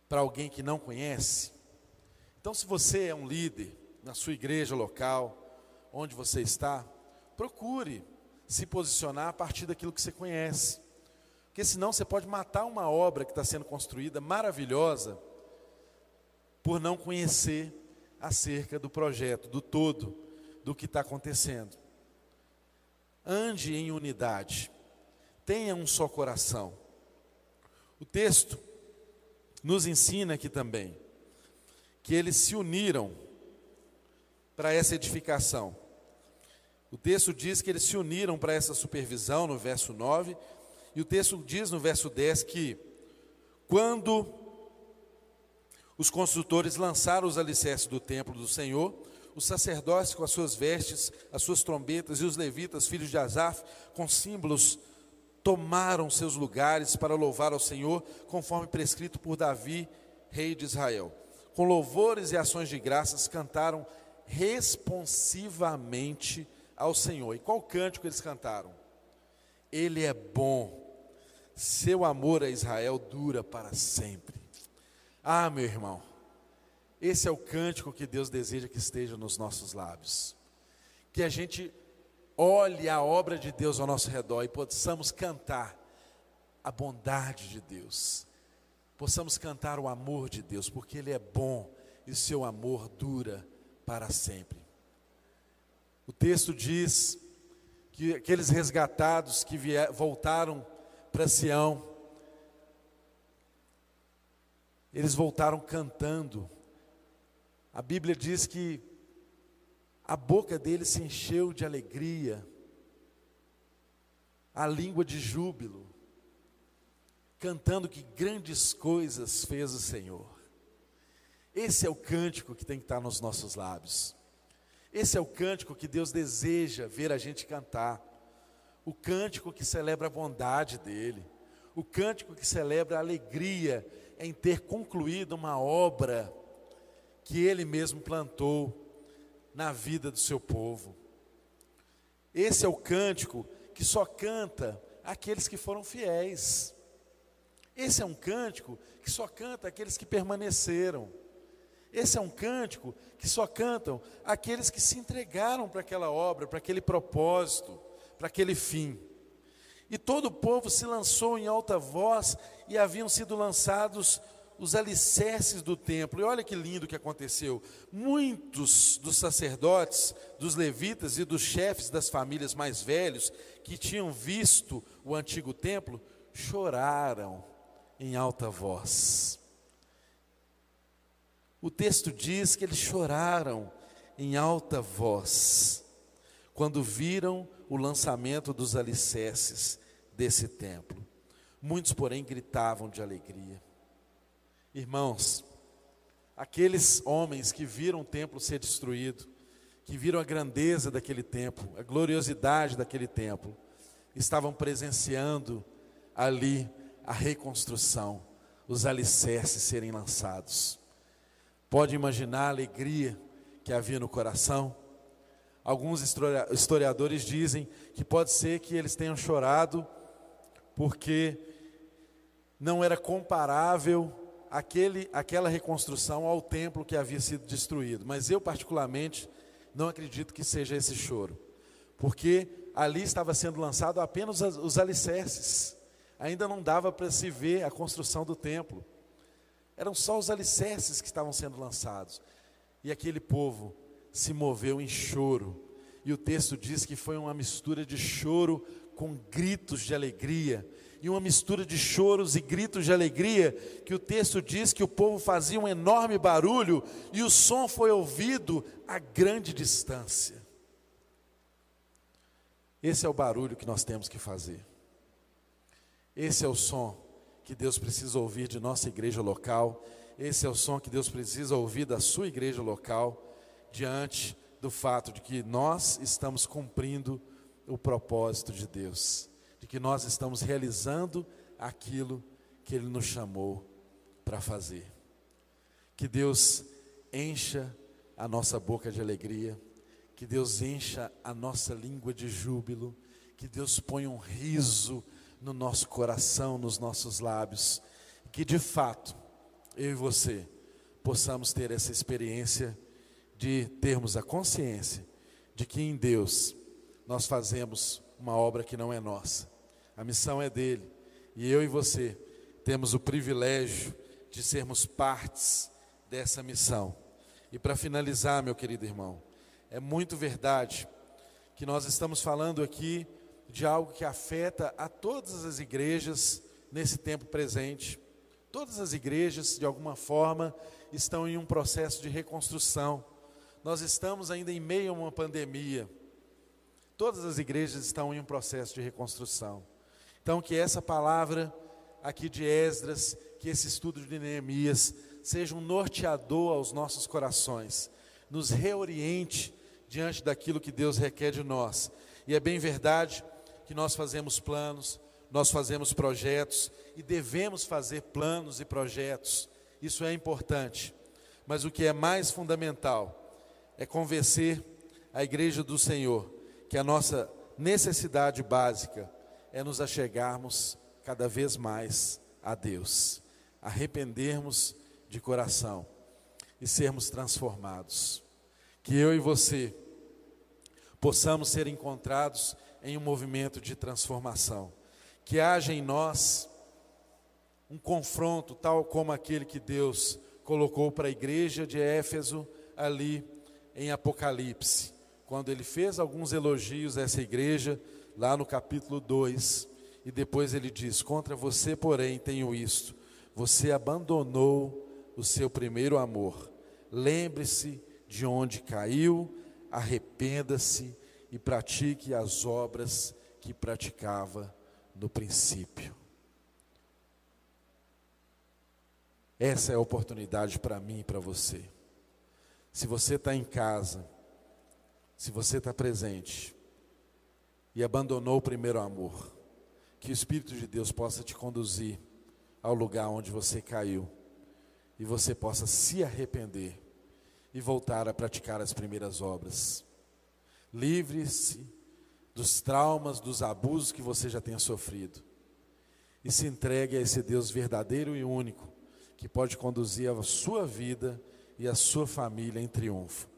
para alguém que não conhece? Então, se você é um líder na sua igreja local, onde você está, procure se posicionar a partir daquilo que você conhece. Porque senão você pode matar uma obra que está sendo construída maravilhosa por não conhecer acerca do projeto, do todo, do que está acontecendo. Ande em unidade tenha um só coração. O texto nos ensina aqui também que eles se uniram para essa edificação. O texto diz que eles se uniram para essa supervisão no verso 9, e o texto diz no verso 10 que quando os construtores lançaram os alicerces do templo do Senhor, os sacerdotes com as suas vestes, as suas trombetas e os levitas, filhos de Asaf, com símbolos tomaram seus lugares para louvar ao Senhor, conforme prescrito por Davi, rei de Israel. Com louvores e ações de graças cantaram responsivamente ao Senhor. E qual cântico eles cantaram? Ele é bom, seu amor a Israel dura para sempre. Ah, meu irmão, esse é o cântico que Deus deseja que esteja nos nossos lábios. Que a gente olhe a obra de Deus ao nosso redor e possamos cantar a bondade de Deus, possamos cantar o amor de Deus, porque Ele é bom e o seu amor dura para sempre. O texto diz que aqueles resgatados que vier, voltaram para Sião, eles voltaram cantando. A Bíblia diz que a boca dele se encheu de alegria, a língua de júbilo, cantando que grandes coisas fez o Senhor. Esse é o cântico que tem que estar nos nossos lábios. Esse é o cântico que Deus deseja ver a gente cantar. O cântico que celebra a bondade dele. O cântico que celebra a alegria em ter concluído uma obra que ele mesmo plantou na vida do seu povo. Esse é o cântico que só canta aqueles que foram fiéis. Esse é um cântico que só canta aqueles que permaneceram. Esse é um cântico que só cantam aqueles que se entregaram para aquela obra, para aquele propósito, para aquele fim. E todo o povo se lançou em alta voz e haviam sido lançados os alicerces do templo. E olha que lindo que aconteceu. Muitos dos sacerdotes, dos levitas e dos chefes das famílias mais velhos que tinham visto o antigo templo choraram em alta voz. O texto diz que eles choraram em alta voz quando viram o lançamento dos alicerces desse templo. Muitos, porém, gritavam de alegria. Irmãos, aqueles homens que viram o templo ser destruído, que viram a grandeza daquele templo, a gloriosidade daquele templo, estavam presenciando ali a reconstrução, os alicerces serem lançados. Pode imaginar a alegria que havia no coração? Alguns historiadores dizem que pode ser que eles tenham chorado porque não era comparável aquele, aquela reconstrução ao templo que havia sido destruído. Mas eu, particularmente, não acredito que seja esse choro, porque ali estava sendo lançado apenas os alicerces, ainda não dava para se ver a construção do templo, eram só os alicerces que estavam sendo lançados, e aquele povo se moveu em choro, e o texto diz que foi uma mistura de choro com gritos de alegria, e uma mistura de choros e gritos de alegria, que o texto diz que o povo fazia um enorme barulho e o som foi ouvido a grande distância. Esse é o barulho que nós temos que fazer. Esse é o som que Deus precisa ouvir de nossa igreja local. Esse é o som que Deus precisa ouvir da sua igreja local, diante do fato de que nós estamos cumprindo o propósito de Deus de que nós estamos realizando aquilo que Ele nos chamou para fazer. Que Deus encha a nossa boca de alegria, que Deus encha a nossa língua de júbilo, que Deus ponha um riso no nosso coração, nos nossos lábios, que de fato eu e você possamos ter essa experiência de termos a consciência de que em Deus nós fazemos uma obra que não é nossa, a missão é dele. E eu e você temos o privilégio de sermos partes dessa missão. E para finalizar, meu querido irmão, é muito verdade que nós estamos falando aqui de algo que afeta a todas as igrejas nesse tempo presente. Todas as igrejas, de alguma forma, estão em um processo de reconstrução. Nós estamos ainda em meio a uma pandemia. Todas as igrejas estão em um processo de reconstrução. Então, que essa palavra aqui de Esdras, que esse estudo de Neemias, seja um norteador aos nossos corações, nos reoriente diante daquilo que Deus requer de nós. E é bem verdade que nós fazemos planos, nós fazemos projetos e devemos fazer planos e projetos, isso é importante. Mas o que é mais fundamental é convencer a igreja do Senhor que a nossa necessidade básica é nos achegarmos cada vez mais a Deus, arrependermos de coração e sermos transformados. Que eu e você possamos ser encontrados em um movimento de transformação, que haja em nós um confronto tal como aquele que Deus colocou para a igreja de Éfeso ali em Apocalipse, quando ele fez alguns elogios a essa igreja, lá no capítulo 2, e depois ele diz: Contra você, porém, tenho isto: você abandonou o seu primeiro amor. Lembre-se de onde caiu, arrependa-se e pratique as obras que praticava no princípio. Essa é a oportunidade para mim e para você. Se você está em casa, se você está presente, e abandonou o primeiro amor. Que o Espírito de Deus possa te conduzir ao lugar onde você caiu e você possa se arrepender e voltar a praticar as primeiras obras. Livre-se dos traumas, dos abusos que você já tenha sofrido e se entregue a esse Deus verdadeiro e único que pode conduzir a sua vida e a sua família em triunfo.